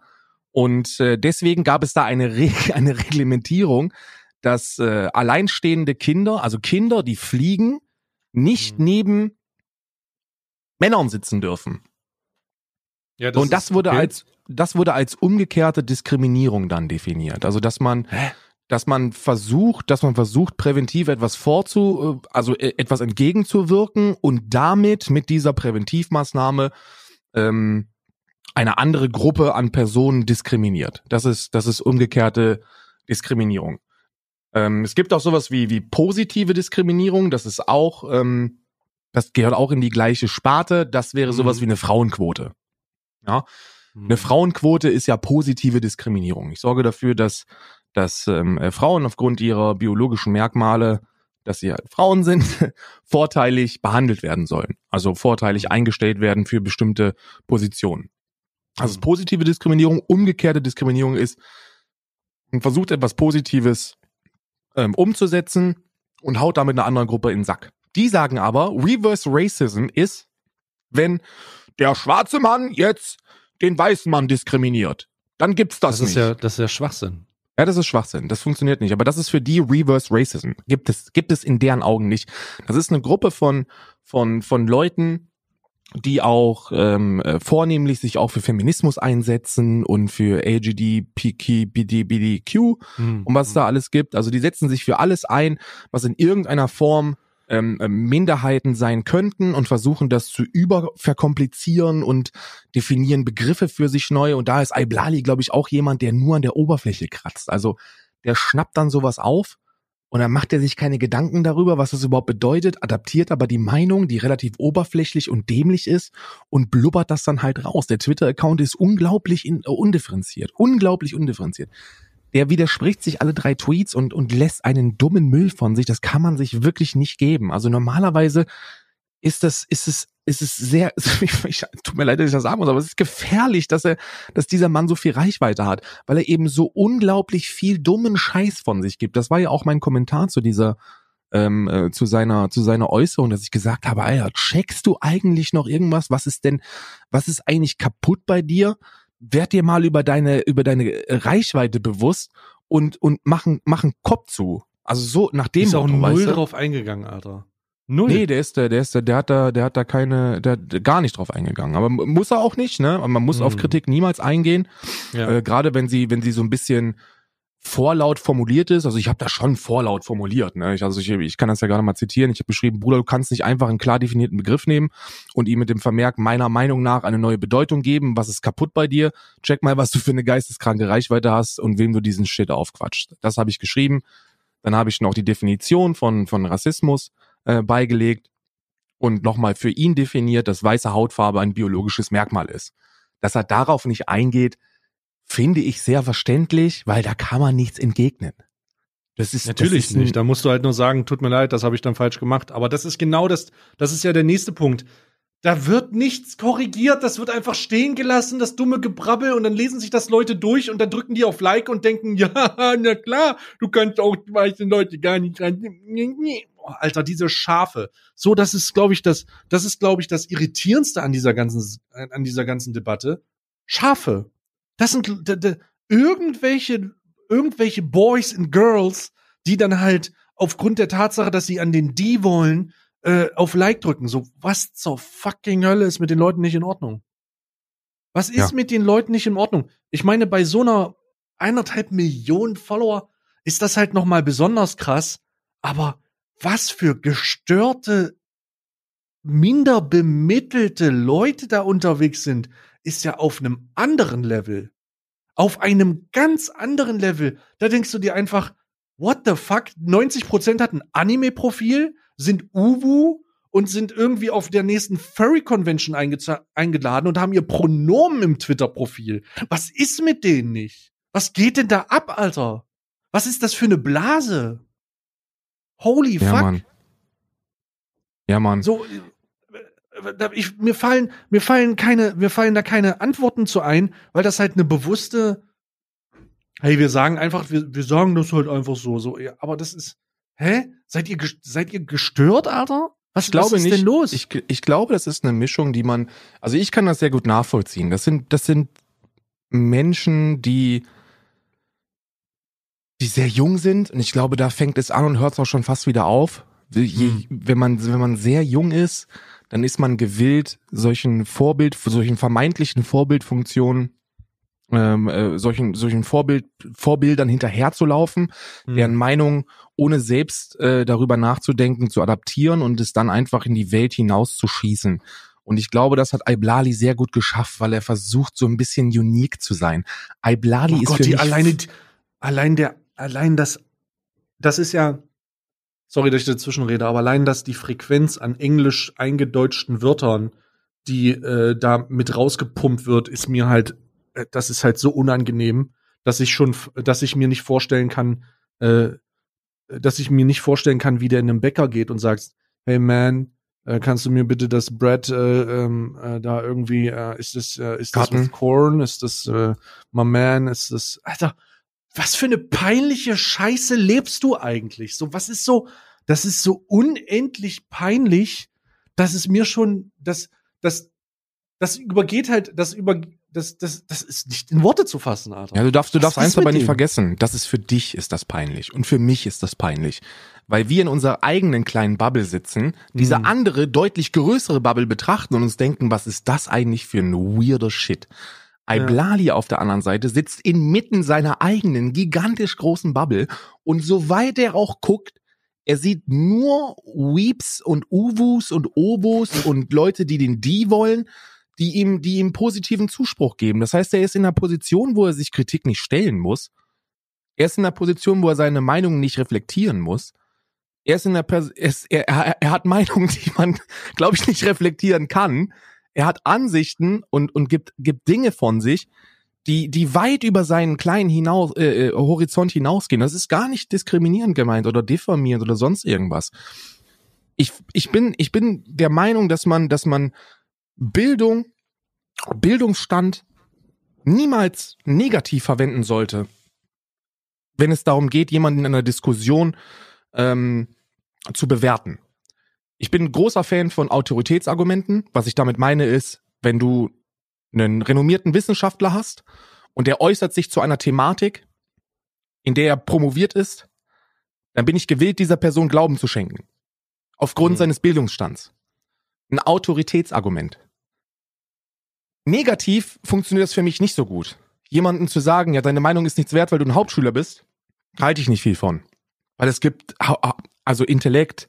Und äh, deswegen gab es da eine, Re eine Reglementierung, dass äh, alleinstehende Kinder, also Kinder, die fliegen, nicht Mhm. neben Männern sitzen dürfen. ja, und das wurde okay. als das wurde als umgekehrte Diskriminierung dann definiert. Also dass man Hä? dass man versucht, dass man versucht präventiv etwas vorzu, äh, also äh, etwas entgegenzuwirken und damit mit dieser Präventivmaßnahme ähm, eine andere Gruppe an Personen diskriminiert. Das ist das ist umgekehrte Diskriminierung. Ähm, es gibt auch sowas wie wie positive Diskriminierung. Das ist auch ähm, das gehört auch in die gleiche Sparte. Das wäre sowas Mhm. wie eine Frauenquote. Ja. Eine Frauenquote ist ja positive Diskriminierung. Ich sorge dafür, dass, dass ähm, äh, Frauen aufgrund ihrer biologischen Merkmale, dass sie halt Frauen sind, vorteilig behandelt werden sollen. Also vorteilig eingestellt werden für bestimmte Positionen. Also ist positive Diskriminierung. Umgekehrte Diskriminierung ist, man versucht etwas Positives ähm, umzusetzen und haut damit einer anderen Gruppe in den Sack. Die sagen aber, Reverse Racism ist, wenn der schwarze Mann jetzt den weißen Mann diskriminiert. Dann gibt's das, Das nicht. ist ja, das ist ja Schwachsinn. Ja, das ist Schwachsinn. Das funktioniert nicht. Aber das ist für die Reverse Racism. Gibt es, gibt es in deren Augen nicht. Das ist eine Gruppe von, von, von Leuten, die auch ähm, äh, vornehmlich sich auch für Feminismus einsetzen und für LGBTQ Hm. und was es da alles gibt. Also die setzen sich für alles ein, was in irgendeiner Form ähm, Minderheiten sein könnten und versuchen das zu überverkomplizieren und definieren Begriffe für sich neu. Und da ist Iblali, glaube ich, auch jemand, der nur an der Oberfläche kratzt. Also der schnappt dann sowas auf und dann macht er sich keine Gedanken darüber, was das überhaupt bedeutet, adaptiert aber die Meinung, die relativ oberflächlich und dämlich ist und blubbert das dann halt raus. Der Twitter-Account ist unglaublich in, äh, undifferenziert, unglaublich undifferenziert. Der widerspricht sich alle drei Tweets und, und lässt einen dummen Müll von sich. Das kann man sich wirklich nicht geben. Also normalerweise ist das, ist es, ist es sehr, ich, tut mir leid, dass ich das sagen muss, aber es ist gefährlich, dass er, dass dieser Mann so viel Reichweite hat, weil er eben so unglaublich viel dummen Scheiß von sich gibt. Das war ja auch mein Kommentar zu dieser, ähm, äh, zu seiner, zu seiner Äußerung, dass ich gesagt habe, Alter, checkst du eigentlich noch irgendwas? Was ist denn, was ist eigentlich kaputt bei dir? Werd dir mal über deine, über deine Reichweite bewusst und, und machen, machen Kopf zu. Also so nach dem ist auch Motto, null weißt du? drauf eingegangen, Alter. Null. Nee, der ist der, der ist der, der hat da, der hat da keine, der hat gar nicht drauf eingegangen. Aber muss er auch nicht, ne? Man muss Mhm. auf Kritik niemals eingehen. ja. Äh, Gerade wenn sie, wenn sie so ein bisschen vorlaut formuliert ist. Also ich habe da schon vorlaut formuliert. Ne? Ich, also ich, ich kann das ja gerade mal zitieren. Ich habe beschrieben, Bruder, du kannst nicht einfach einen klar definierten Begriff nehmen und ihm mit dem Vermerk meiner Meinung nach eine neue Bedeutung geben. Was ist kaputt bei dir? Check mal, was du für eine geisteskranke Reichweite hast und wem du diesen Shit aufquatscht. Das habe ich geschrieben. Dann habe ich noch die Definition von, von Rassismus äh, beigelegt und nochmal für ihn definiert, dass weiße Hautfarbe ein biologisches Merkmal ist. Dass er darauf nicht eingeht, finde ich sehr verständlich, weil da kann man nichts entgegnen. Das ist Natürlich das ist nicht. Da musst du halt nur sagen, tut mir leid, das habe ich dann falsch gemacht. Aber das ist genau das, das ist ja der nächste Punkt. Da wird nichts korrigiert, das wird einfach stehen gelassen, das dumme Gebrabbel, und dann lesen sich das Leute durch und dann drücken die auf Like und denken, ja, na klar, du kannst auch die weißen Leute gar nicht rein. Oh, Alter, diese Schafe. So, das ist, glaube ich, das, das ist, glaube ich, das Irritierendste an dieser ganzen, an dieser ganzen Debatte. Schafe. Das sind irgendwelche, irgendwelche Boys and Girls, die dann halt aufgrund der Tatsache, dass sie an den D wollen, äh, auf Like drücken. So, was zur fucking Hölle ist mit den Leuten nicht in Ordnung? Was ist Ja. mit den Leuten nicht in Ordnung? Ich meine, bei so einer eineinhalb Millionen Follower ist das halt noch mal besonders krass. Aber was für gestörte, minder bemittelte Leute da unterwegs sind, ist ja auf einem anderen Level. Auf einem ganz anderen Level. Da denkst du dir einfach, what the fuck? 90% hat ein Anime-Profil, sind Uwu und sind irgendwie auf der nächsten Furry-Convention eingeladen und haben ihr Pronomen im Twitter-Profil. Was ist mit denen nicht? Was geht denn da ab, Alter? Was ist das für eine Blase? Holy Ja, fuck. Mann. Ja, Mann. So, ich, mir fallen, mir fallen keine, mir fallen da keine Antworten zu ein, weil das halt eine bewusste, hey, wir sagen einfach, wir, wir sagen das halt einfach so, so, ja, aber das ist, hä? Seid ihr, seid ihr gestört, Alter? Was, Ich glaube was ist nicht. denn los? Ich, ich glaube, das ist eine Mischung, die man, also ich kann das sehr gut nachvollziehen. Das sind, das sind Menschen, die, die sehr jung sind. Und ich glaube, da fängt es an und hört es auch schon fast wieder auf. Je, Hm. Wenn man, wenn man sehr jung ist, dann ist man gewillt, solchen Vorbild, solchen vermeintlichen Vorbildfunktionen, ähm, äh, solchen, solchen Vorbild, Vorbildern hinterherzulaufen Hm. deren Meinung ohne selbst äh, darüber nachzudenken, zu adaptieren und es dann einfach in die Welt hinauszuschießen. Und ich glaube, das hat Iblali sehr gut geschafft, weil er versucht, so ein bisschen unique zu sein. Iblali oh ist Gott, für die mich alleine, allein der, allein das, das ist ja, sorry, dass ich dazwischen rede, aber allein, dass die Frequenz an englisch eingedeutschten Wörtern, die äh, da mit rausgepumpt wird, ist mir halt, äh, das ist halt so unangenehm, dass ich schon, dass ich mir nicht vorstellen kann, äh, dass ich mir nicht vorstellen kann, wie der in einem Bäcker geht und sagt, hey man, äh, kannst du mir bitte das Bread äh, ähm, äh, da irgendwie, äh, ist das, äh, ist das Cotton. with corn, ist das äh, my man, ist das, Alter, was für eine peinliche Scheiße lebst du eigentlich? So, was ist so, das ist so unendlich peinlich, dass es mir schon, das, das, das übergeht halt, das über, das, das, das ist nicht in Worte zu fassen, Alter. Ja, du darfst, du Was darfst eins aber nicht dem? vergessen. Das ist für dich ist das peinlich und für mich ist das peinlich, weil wir in unserer eigenen kleinen Bubble sitzen, diese Mhm. andere deutlich größere Bubble betrachten und uns denken, was ist das eigentlich für ein weirder Shit? Iblali auf der anderen Seite sitzt inmitten seiner eigenen gigantisch großen Bubble und soweit er auch guckt, er sieht nur Weeps und Uwus und Obos und Leute, die den Die wollen, die ihm, die ihm positiven Zuspruch geben. Das heißt, er ist in einer Position, wo er sich Kritik nicht stellen muss. Er ist in einer Position, wo er seine Meinung nicht reflektieren muss. Er ist in einer, Pers er, er, er, er hat Meinungen, die man, glaube ich, nicht reflektieren kann. Er hat Ansichten und, und gibt, gibt Dinge von sich, die, die weit über seinen kleinen hinaus, äh, äh, Horizont hinausgehen. Das ist gar nicht diskriminierend gemeint oder diffamierend oder sonst irgendwas. Ich, ich bin, ich bin der Meinung, dass man, dass man Bildung, Bildungsstand niemals negativ verwenden sollte, wenn es darum geht, jemanden in einer Diskussion ähm, zu bewerten. Ich bin ein großer Fan von Autoritätsargumenten. Was ich damit meine ist, wenn du einen renommierten Wissenschaftler hast und der äußert sich zu einer Thematik, in der er promoviert ist, dann bin ich gewillt, dieser Person Glauben zu schenken. Aufgrund Mhm. seines Bildungsstands. Ein Autoritätsargument. Negativ funktioniert das für mich nicht so gut. Jemanden zu sagen, ja, deine Meinung ist nichts wert, weil du ein Hauptschüler bist, halte ich nicht viel von. Weil es gibt, also Intellekt,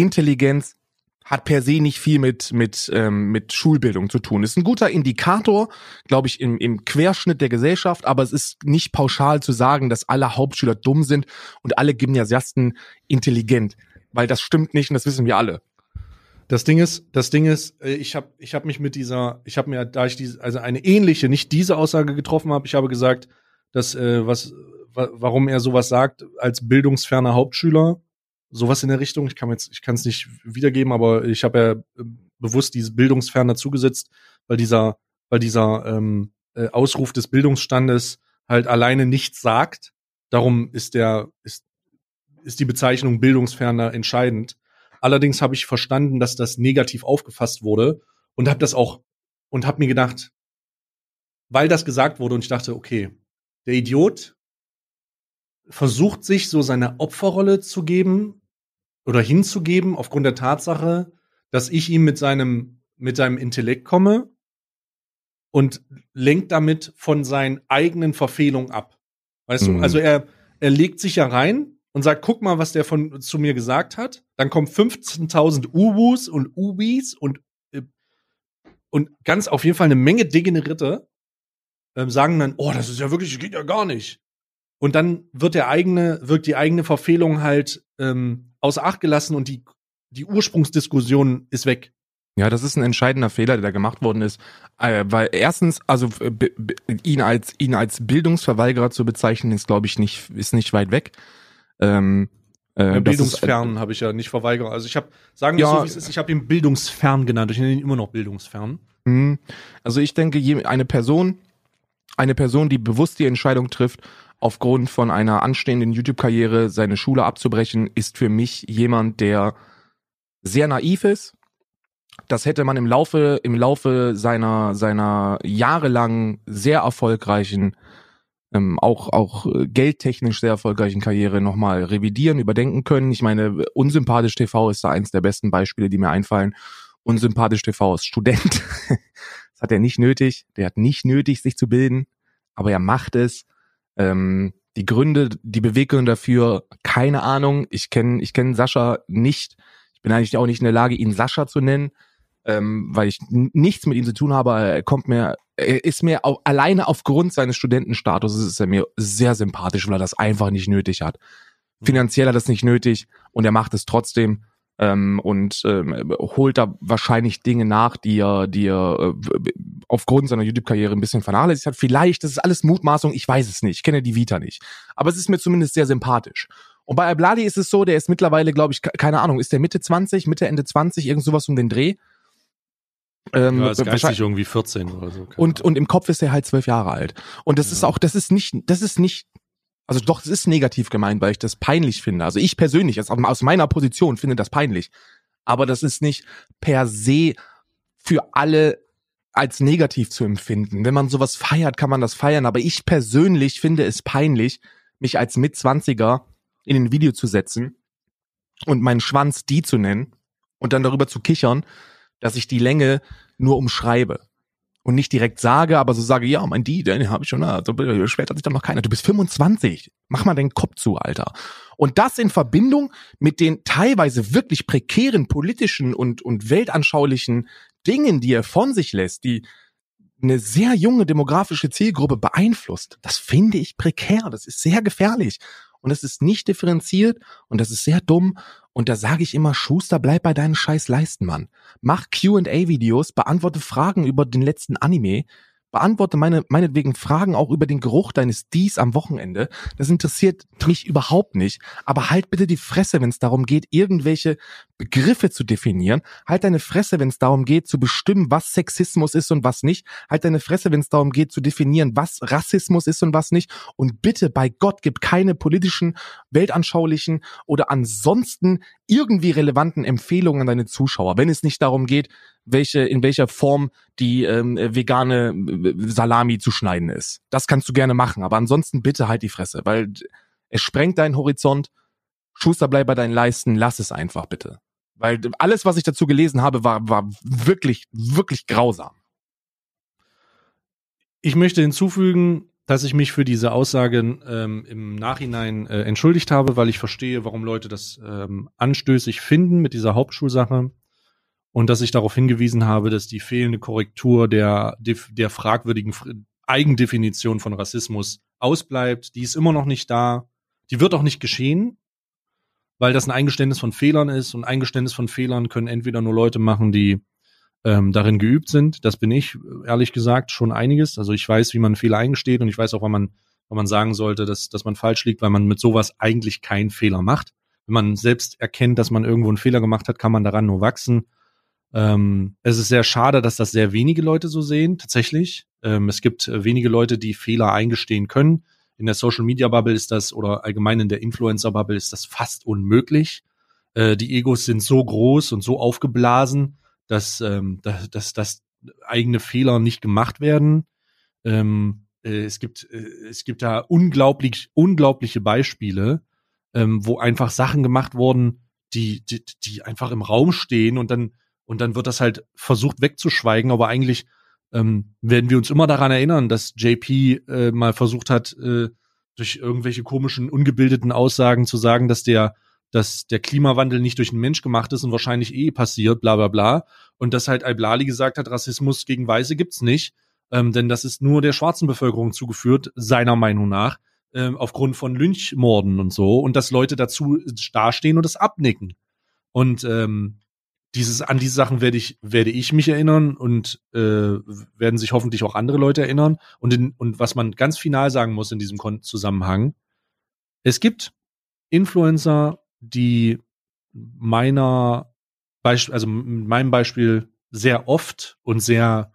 Intelligenz hat per se nicht viel mit, mit, ähm, mit Schulbildung zu tun. Ist ein guter Indikator, glaube ich, im, im Querschnitt der Gesellschaft, aber es ist nicht pauschal zu sagen, dass alle Hauptschüler dumm sind und alle Gymnasiasten intelligent. Weil das stimmt nicht und das wissen wir alle. Das Ding ist, das Ding ist, äh, ich habe ich hab mich mit dieser, ich habe mir, da ich diese, also eine ähnliche, nicht diese Aussage getroffen habe, ich habe gesagt, dass äh, was, wa warum er sowas sagt als bildungsferner Hauptschüler, sowas in der Richtung. Ich kann jetzt, ich kann es nicht wiedergeben, aber ich habe ja äh, bewusst dieses bildungsfern dazugesetzt, weil dieser, weil dieser ähm, äh, Ausruf des Bildungsstandes halt alleine nichts sagt. Darum ist der, ist, ist die Bezeichnung bildungsferner entscheidend. Allerdings habe ich verstanden, dass das negativ aufgefasst wurde und habe das auch und habe mir gedacht, weil das gesagt wurde und ich dachte, okay, der Idiot versucht sich so seine Opferrolle zu geben oder hinzugeben aufgrund der Tatsache, dass ich ihm mit seinem, mit seinem Intellekt komme und lenkt damit von seinen eigenen Verfehlungen ab. Weißt mhm. du, also er, er legt sich ja rein und sagt, guck mal, was der von zu mir gesagt hat. Dann kommen 15.000 Ubus und Ubis und äh, und ganz auf jeden Fall eine Menge Degenerierte ähm, sagen dann, oh, das ist ja wirklich, das geht ja gar nicht. Und dann wird der eigene, wird die eigene Verfehlung halt ähm, außer Acht gelassen und die, die Ursprungsdiskussion ist weg. Ja, das ist ein entscheidender Fehler, der da gemacht worden ist, äh, weil erstens, also ihn als ihn als Bildungsverweigerer zu bezeichnen, ist glaube ich nicht ist nicht weit weg. Ähm, äh, ja, bildungsfern habe ich ja nicht verweigert. Also ich habe, sagen wir ja, so, wie es ist, ich habe ihn bildungsfern genannt. Ich nenne ihn immer noch bildungsfern. Mhm. Also ich denke, eine Person, eine Person, die bewusst die Entscheidung trifft, aufgrund von einer anstehenden YouTube-Karriere seine Schule abzubrechen, ist für mich jemand, der sehr naiv ist. Das hätte man im Laufe, im Laufe seiner, seiner jahrelang sehr erfolgreichen, ähm, auch, auch geldtechnisch sehr erfolgreichen Karriere nochmal revidieren, überdenken können. Ich meine, Unsympathisch TV ist da eins der besten Beispiele, die mir einfallen. Unsympathisch TV ist Student. das hat er nicht nötig. Der hat nicht nötig, sich zu bilden, aber er macht es. Ähm, die Gründe, die Beweggründe dafür, keine Ahnung. Ich kenne ich kenn Sascha nicht. Ich bin eigentlich auch nicht in der Lage, ihn Sascha zu nennen, ähm, weil ich nichts mit ihm zu tun habe. Er kommt mir, er ist mir auch alleine aufgrund seines Studentenstatus ist er mir sehr sympathisch, weil er das einfach nicht nötig hat. Finanziell hat er das nicht nötig und er macht es trotzdem ähm, und ähm, holt da wahrscheinlich Dinge nach, die er, die er äh, aufgrund seiner YouTube-Karriere ein bisschen vernachlässigt hat. Vielleicht, das ist alles Mutmaßung, ich weiß es nicht, ich kenne die Vita nicht. Aber es ist mir zumindest sehr sympathisch. Und bei Abladi ist es so, der ist mittlerweile, glaube ich, keine Ahnung, ist der Mitte 20, Mitte, Ende 20, irgend sowas um den Dreh. Ähm, ja, ist geistig irgendwie 14 oder so. Und, und im Kopf ist er halt zwölf Jahre alt. Und das ja. ist auch, das ist nicht, das ist nicht also doch, es ist negativ gemeint, weil ich das peinlich finde. Also ich persönlich, aus meiner Position, finde das peinlich. Aber das ist nicht per se für alle als negativ zu empfinden. Wenn man sowas feiert, kann man das feiern. Aber ich persönlich finde es peinlich, mich als Mitzwanziger in ein Video zu setzen und meinen Schwanz die zu nennen und dann darüber zu kichern, dass ich die Länge nur umschreibe und nicht direkt sage, aber so sage, ja, mein die, den habe ich schon, so beschwert hat sich doch noch keiner. Du bist 25. Mach mal deinen Kopf zu, Alter. Und das in Verbindung mit den teilweise wirklich prekären politischen und, und weltanschaulichen Dingen, die er von sich lässt, die eine sehr junge demografische Zielgruppe beeinflusst. Das finde ich prekär. Das ist sehr gefährlich. Und es ist nicht differenziert und das ist sehr dumm und da sage ich immer, Schuster, bleib bei deinen scheiß Leisten, Mann. Mach Q&A-Videos, beantworte Fragen über den letzten Anime, beantworte meine, meinetwegen Fragen auch über den Geruch deines Dies am Wochenende. Das interessiert mich überhaupt nicht. Aber halt bitte die Fresse, wenn es darum geht, irgendwelche Begriffe zu definieren. Halt deine Fresse, wenn es darum geht, zu bestimmen, was Sexismus ist und was nicht. Halt deine Fresse, wenn es darum geht, zu definieren, was Rassismus ist und was nicht. Und bitte, bei Gott, gib keine politischen, weltanschaulichen oder ansonsten irgendwie relevanten Empfehlungen an deine Zuschauer, wenn es nicht darum geht, welche, in welcher Form die ähm, vegane äh, Salami zu schneiden ist. Das kannst du gerne machen, aber ansonsten bitte halt die Fresse, weil es sprengt deinen Horizont. Schuster, bleib bei deinen Leisten, lass es einfach bitte. Weil alles, was ich dazu gelesen habe, war, war wirklich, wirklich grausam. Ich möchte hinzufügen, dass ich mich für diese Aussagen ähm, im Nachhinein äh, entschuldigt habe, weil ich verstehe, warum Leute das ähm, anstößig finden mit dieser Hauptschulsache und dass ich darauf hingewiesen habe, dass die fehlende Korrektur der, der fragwürdigen Eigendefinition von Rassismus ausbleibt. Die ist immer noch nicht da. Die wird auch nicht geschehen, weil das ein Eingeständnis von Fehlern ist und Eingeständnis von Fehlern können entweder nur Leute machen, die ähm, darin geübt sind. Das bin ich, ehrlich gesagt, schon einiges. Also ich weiß, wie man Fehler eingesteht und ich weiß auch, wann man, wann man sagen sollte, dass, dass man falsch liegt, weil man mit sowas eigentlich keinen Fehler macht. Wenn man selbst erkennt, dass man irgendwo einen Fehler gemacht hat, kann man daran nur wachsen. Ähm, es ist sehr schade, dass das sehr wenige Leute so sehen, tatsächlich. Ähm, es gibt äh, wenige Leute, die Fehler eingestehen können. In der Social Media Bubble ist das oder allgemein in der Influencer Bubble ist das fast unmöglich. Äh, die Egos sind so groß und so aufgeblasen, dass, ähm, dass, dass, dass eigene Fehler nicht gemacht werden. Ähm, äh, es gibt äh, es gibt da unglaublich unglaubliche Beispiele, ähm, wo einfach Sachen gemacht wurden, die, die, die einfach im Raum stehen und dann, und dann wird das halt versucht wegzuschweigen, aber eigentlich ähm, werden wir uns immer daran erinnern, dass JP äh, mal versucht hat, äh, durch irgendwelche komischen, ungebildeten Aussagen zu sagen, dass der, dass der Klimawandel nicht durch einen Mensch gemacht ist und wahrscheinlich eh passiert, bla bla bla. Und dass halt Al-Blali gesagt hat, Rassismus gegen Weiße gibt's nicht, ähm, denn das ist nur der schwarzen Bevölkerung zugeführt, seiner Meinung nach, ähm, aufgrund von Lynchmorden und so. Und dass Leute dazu dastehen und das abnicken. Und ähm, dieses, an diese Sachen werde ich, werde ich mich erinnern und äh, werden sich hoffentlich auch andere Leute erinnern. Und, in, und was man ganz final sagen muss in diesem Zusammenhang, es gibt Influencer, die meiner Beispiel, also mit meinem Beispiel sehr oft und sehr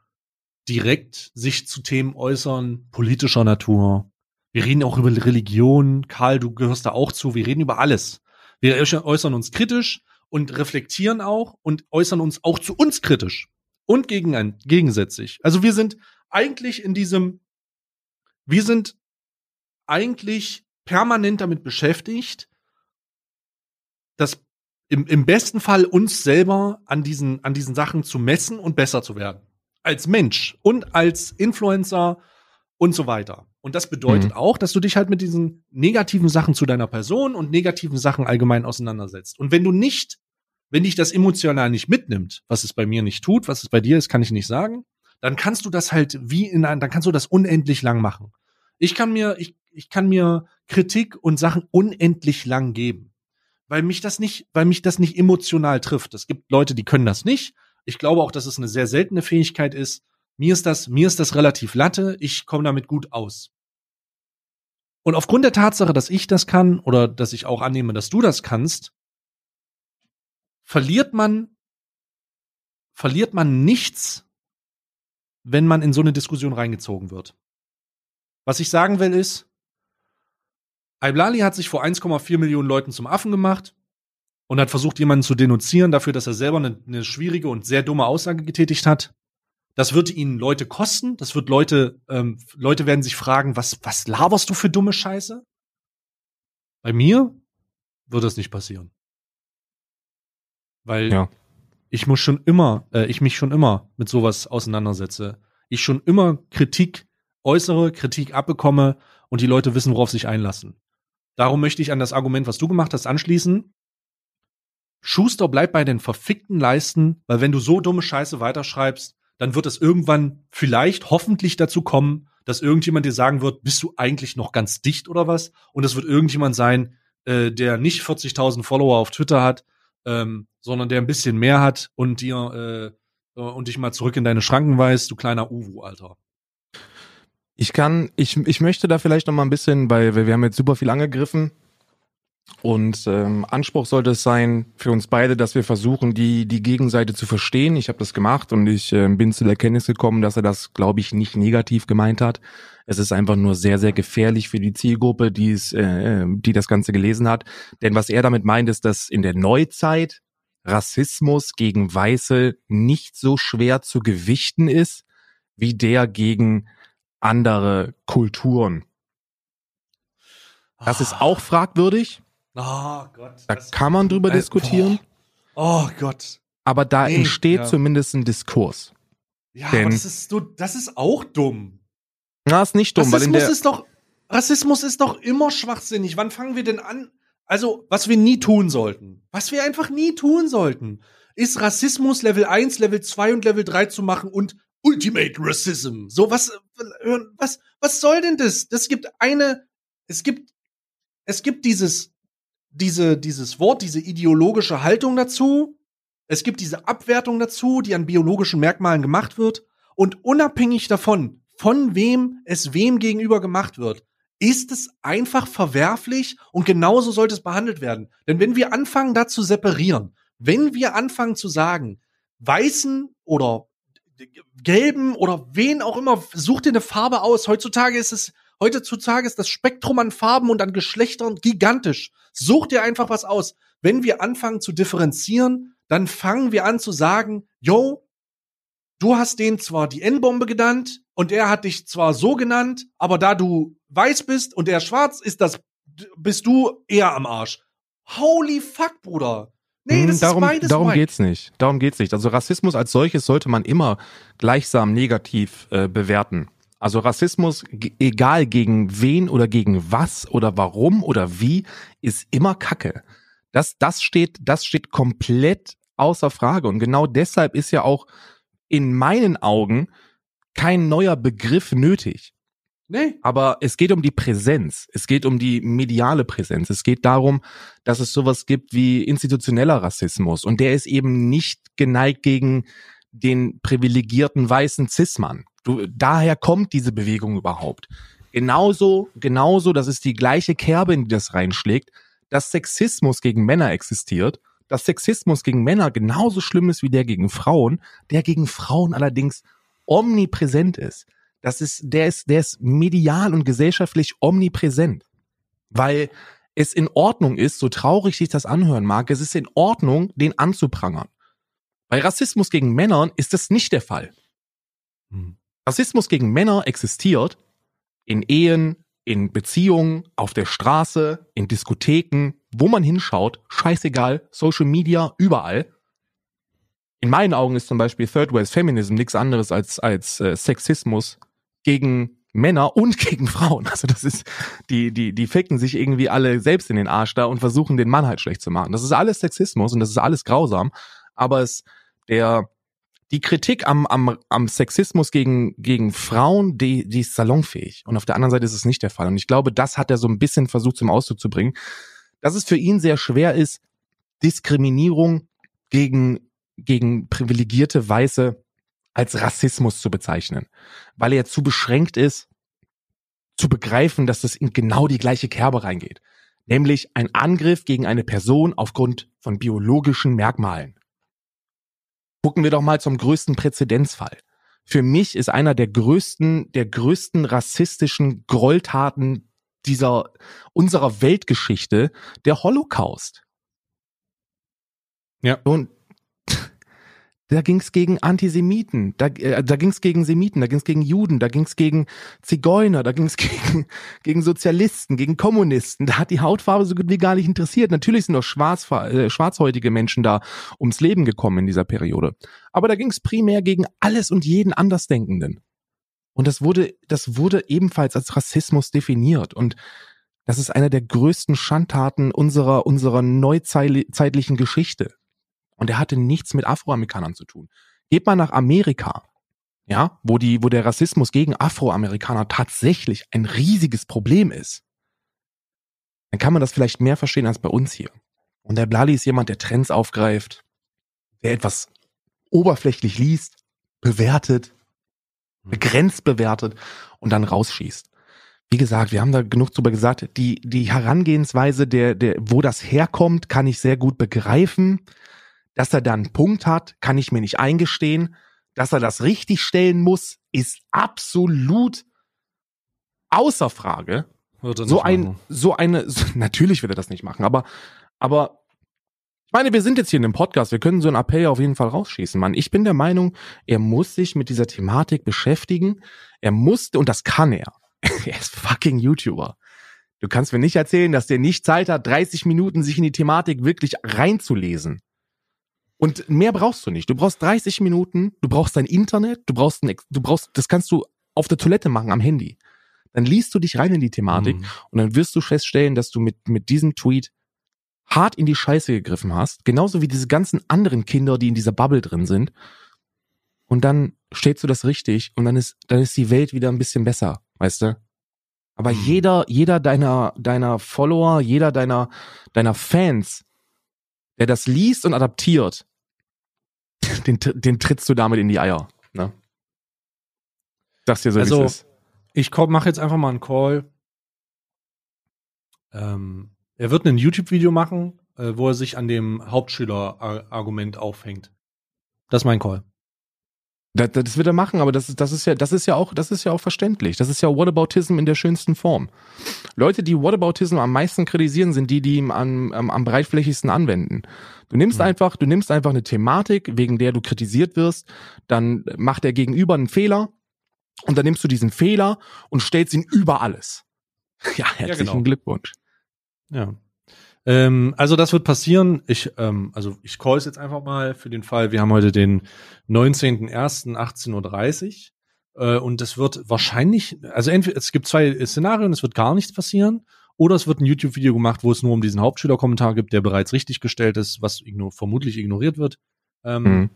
direkt sich zu Themen äußern, politischer Natur. Wir reden auch über Religion. Karl, du gehörst da auch zu. Wir reden über alles. Wir äußern uns kritisch, und reflektieren auch und äußern uns auch zu uns kritisch und gegen, gegensätzlich. Also wir sind eigentlich in diesem, wir sind eigentlich permanent damit beschäftigt, dass im, im besten Fall uns selber an diesen, an diesen Sachen zu messen und besser zu werden. Als Mensch und als Influencer und so weiter. Und das bedeutet mhm. auch, dass du dich halt mit diesen negativen Sachen zu deiner Person und negativen Sachen allgemein auseinandersetzt. Und wenn du nicht, wenn dich das emotional nicht mitnimmt, was es bei mir nicht tut, was es bei dir ist, kann ich nicht sagen, dann kannst du das halt wie in ein, dann kannst du das unendlich lang machen. Ich kann mir, ich, ich kann mir Kritik und Sachen unendlich lang geben. Weil mich das nicht, weil mich das nicht emotional trifft. Es gibt Leute, die können das nicht. Ich glaube auch, dass es eine sehr seltene Fähigkeit ist. Mir ist das, mir ist das relativ latte. Ich komme damit gut aus. Und aufgrund der Tatsache, dass ich das kann oder dass ich auch annehme, dass du das kannst, verliert man, verliert man nichts, wenn man in so eine Diskussion reingezogen wird. Was ich sagen will ist, Iblali hat sich vor 1,4 Millionen Leuten zum Affen gemacht und hat versucht, jemanden zu denunzieren dafür, dass er selber eine, eine schwierige und sehr dumme Aussage getätigt hat. Das wird ihnen Leute kosten. Das wird Leute, ähm, Leute werden sich fragen, was, was laberst du für dumme Scheiße? Bei mir wird das nicht passieren. Weil ja. ich muss schon immer, äh, ich mich schon immer mit sowas auseinandersetze. Ich schon immer Kritik äußere, Kritik abbekomme und die Leute wissen, worauf sich einlassen. Darum möchte ich an das Argument, was du gemacht hast, anschließen. Schuster bleibt bei den verfickten Leisten, weil wenn du so dumme Scheiße weiterschreibst, dann wird es irgendwann vielleicht hoffentlich dazu kommen, dass irgendjemand dir sagen wird, bist du eigentlich noch ganz dicht oder was? Und es wird irgendjemand sein, äh, der nicht 40.000 Follower auf Twitter hat, ähm, sondern der ein bisschen mehr hat und dir äh, und dich mal zurück in deine Schranken weist, du kleiner Uwu, Alter. Ich kann, ich, ich möchte da vielleicht noch mal ein bisschen, weil wir haben jetzt super viel angegriffen, und ähm, Anspruch sollte es sein für uns beide, dass wir versuchen, die die Gegenseite zu verstehen. Ich habe das gemacht und ich äh, bin zu der Erkenntnis gekommen, dass er das, glaube ich, nicht negativ gemeint hat. Es ist einfach nur sehr, sehr gefährlich für die Zielgruppe, die es, äh, die das Ganze gelesen hat. Denn was er damit meint, ist, dass in der Neuzeit Rassismus gegen Weiße nicht so schwer zu gewichten ist, wie der gegen andere Kulturen. Das ist auch fragwürdig. Oh Gott. Da kann man drüber äh, diskutieren. Boah. Oh Gott. Aber da nee, entsteht ja. zumindest ein Diskurs. Ja, Denn, aber das ist, so, das ist auch dumm. Na, ist nicht dumm, Rassismus weil in der ist doch Rassismus ist doch immer schwachsinnig. Wann fangen wir denn an? Also, was wir nie tun sollten, was wir einfach nie tun sollten, ist Rassismus Level 1, Level 2 und Level 3 zu machen und Ultimate Racism. So was was was soll denn das? Das gibt eine es gibt es gibt dieses diese, dieses Wort, diese ideologische Haltung dazu. Es gibt diese Abwertung dazu, die an biologischen Merkmalen gemacht wird. Und unabhängig davon, von wem es wem gegenüber gemacht wird, ist es einfach verwerflich und genauso sollte es behandelt werden. Denn wenn wir anfangen, da zu separieren, wenn wir anfangen zu sagen, weißen oder gelben oder wen auch immer, such dir eine Farbe aus. Heutzutage ist es Heutzutage ist das Spektrum an Farben und an Geschlechtern gigantisch. Such dir einfach was aus. Wenn wir anfangen zu differenzieren, dann fangen wir an zu sagen, yo, du hast den zwar die N-Bombe genannt und er hat dich zwar so genannt, aber da du weiß bist und er schwarz ist das, bist du eher am Arsch. Holy fuck, Bruder. Nee, Hm, das darum, ist beides darum wack. geht's nicht. Darum geht's nicht. Also Rassismus als solches sollte man immer gleichsam negativ äh, bewerten. Also Rassismus, egal gegen wen oder gegen was oder warum oder wie, ist immer Kacke. Das, das steht, das steht komplett außer Frage. Und genau deshalb ist ja auch in meinen Augen kein neuer Begriff nötig. Nee. Aber es geht um die Präsenz. Es geht um die mediale Präsenz. Es geht darum, dass es sowas gibt wie institutioneller Rassismus. Und der ist eben nicht geneigt gegen den privilegierten weißen Cis-Mann. Du, daher kommt diese Bewegung überhaupt. Genauso, genauso, das ist die gleiche Kerbe, in die das reinschlägt, dass Sexismus gegen Männer existiert, dass Sexismus gegen Männer genauso schlimm ist wie der gegen Frauen, der gegen Frauen allerdings omnipräsent ist. Das ist, der ist, der ist medial und gesellschaftlich omnipräsent. Weil es in Ordnung ist, so traurig sich das anhören mag, es ist in Ordnung, den anzuprangern. Bei Rassismus gegen Männern ist das nicht der Fall. Hm. Rassismus gegen Männer existiert in Ehen, in Beziehungen, auf der Straße, in Diskotheken, wo man hinschaut, scheißegal, Social Media, überall. In meinen Augen ist zum Beispiel Third Wave Feminism nichts anderes als, als äh, Sexismus gegen Männer und gegen Frauen. Also das ist, die, die, die ficken sich irgendwie alle selbst in den Arsch da und versuchen den Mann halt schlecht zu machen. Das ist alles Sexismus und das ist alles grausam. Aber es, der, die Kritik am, am, am Sexismus gegen, gegen Frauen, die, die ist salonfähig. Und auf der anderen Seite ist es nicht der Fall. Und ich glaube, das hat er so ein bisschen versucht zum Ausdruck zu bringen, dass es für ihn sehr schwer ist, Diskriminierung gegen, gegen privilegierte Weiße als Rassismus zu bezeichnen. Weil er zu beschränkt ist, zu begreifen, dass das in genau die gleiche Kerbe reingeht. Nämlich ein Angriff gegen eine Person aufgrund von biologischen Merkmalen. Gucken wir doch mal zum größten Präzedenzfall. Für mich ist einer der größten, der größten rassistischen Gräueltaten dieser, unserer Weltgeschichte der Holocaust. Ja. Und da ging's gegen Antisemiten, da, äh, da ging's gegen Semiten, da ging's gegen Juden, da ging's gegen Zigeuner, da ging's gegen, gegen Sozialisten, gegen Kommunisten. Da hat die Hautfarbe so gut wie gar nicht interessiert. Natürlich sind doch schwarz, äh, schwarzhäutige Menschen da ums Leben gekommen in dieser Periode. Aber da ging's primär gegen alles und jeden Andersdenkenden. Und das wurde, das wurde ebenfalls als Rassismus definiert. Und das ist einer der größten Schandtaten unserer, unserer neuzeitlichen Geschichte. Und er hatte nichts mit Afroamerikanern zu tun. Geht mal nach Amerika, ja, wo die, wo der Rassismus gegen Afroamerikaner tatsächlich ein riesiges Problem ist. Dann kann man das vielleicht mehr verstehen als bei uns hier. Und der Blali ist jemand, der Trends aufgreift, der etwas oberflächlich liest, bewertet, begrenzt bewertet und dann rausschießt. Wie gesagt, wir haben da genug drüber gesagt, die, die Herangehensweise, der, der, wo das herkommt, kann ich sehr gut begreifen. Dass er da einen Punkt hat, kann ich mir nicht eingestehen. Dass er das richtig stellen muss, ist absolut außer Frage. So ein, machen. so eine, so, natürlich wird er das nicht machen, aber, aber, ich meine, wir sind jetzt hier in einem Podcast, wir können so einen Appell auf jeden Fall rausschießen, Mann. Ich bin der Meinung, er muss sich mit dieser Thematik beschäftigen. Er musste, und das kann er. er ist fucking YouTuber. Du kannst mir nicht erzählen, dass der nicht Zeit hat, 30 Minuten sich in die Thematik wirklich reinzulesen. Und mehr brauchst du nicht. Du brauchst 30 Minuten, du brauchst dein Internet, du brauchst ein, du brauchst, das kannst du auf der Toilette machen am Handy. Dann liest du dich rein in die Thematik Mhm. und dann wirst du feststellen, dass du mit, mit diesem Tweet hart in die Scheiße gegriffen hast. Genauso wie diese ganzen anderen Kinder, die in dieser Bubble drin sind. Und dann stellst du das richtig und dann ist, dann ist die Welt wieder ein bisschen besser, weißt du? Aber Mhm. jeder, jeder deiner, deiner Follower, jeder deiner, deiner Fans, der das liest und adaptiert, den, den trittst du damit in die Eier, ne? Sag's dir so, Also, ist. Ich mache jetzt einfach mal einen Call. Ähm, er wird ein YouTube-Video machen, äh, wo er sich an dem Hauptschüler-Argument aufhängt. Das ist mein Call. Das, das wird er machen, aber das ist, das ist ja, das ist ja auch, das ist ja auch verständlich. Das ist ja Whataboutism in der schönsten Form. Leute, die Whataboutism am meisten kritisieren, sind die, die ihn am, am, am breitflächigsten anwenden. Du nimmst Mhm. einfach, du nimmst einfach eine Thematik, wegen der du kritisiert wirst, dann macht der Gegenüber einen Fehler und dann nimmst du diesen Fehler und stellst ihn über alles. Ja, herzlichen genau. Glückwunsch. Ja. Ähm, also das wird passieren. Ich, ähm, also ich call es jetzt einfach mal für den Fall. Wir haben heute den 19.01.18.30 Uhr äh, und es wird wahrscheinlich, also entweder es gibt zwei Szenarien, es wird gar nichts passieren oder es wird ein YouTube-Video gemacht, wo es nur um diesen Hauptschülerkommentar gibt, der bereits richtig gestellt ist, was igno vermutlich ignoriert wird. Ähm, mhm.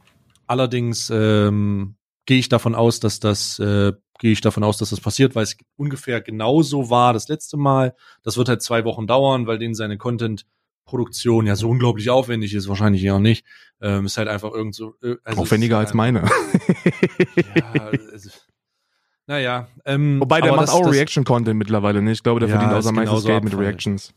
Allerdings ähm, gehe ich davon aus, dass das äh, gehe ich davon aus, dass das passiert, weil es ungefähr genauso war das letzte Mal. Das wird halt zwei Wochen dauern, weil denen seine Content-Produktion ja so unglaublich aufwendig ist, wahrscheinlich ja nicht. Ähm, ist halt einfach irgend so. Äh, also Aufwendiger als meine. ja, also, naja. Ähm, Wobei der macht das, auch Reaction-Content mittlerweile nicht. Ich glaube, der ja, verdient außer meistens Geld mit Reactions.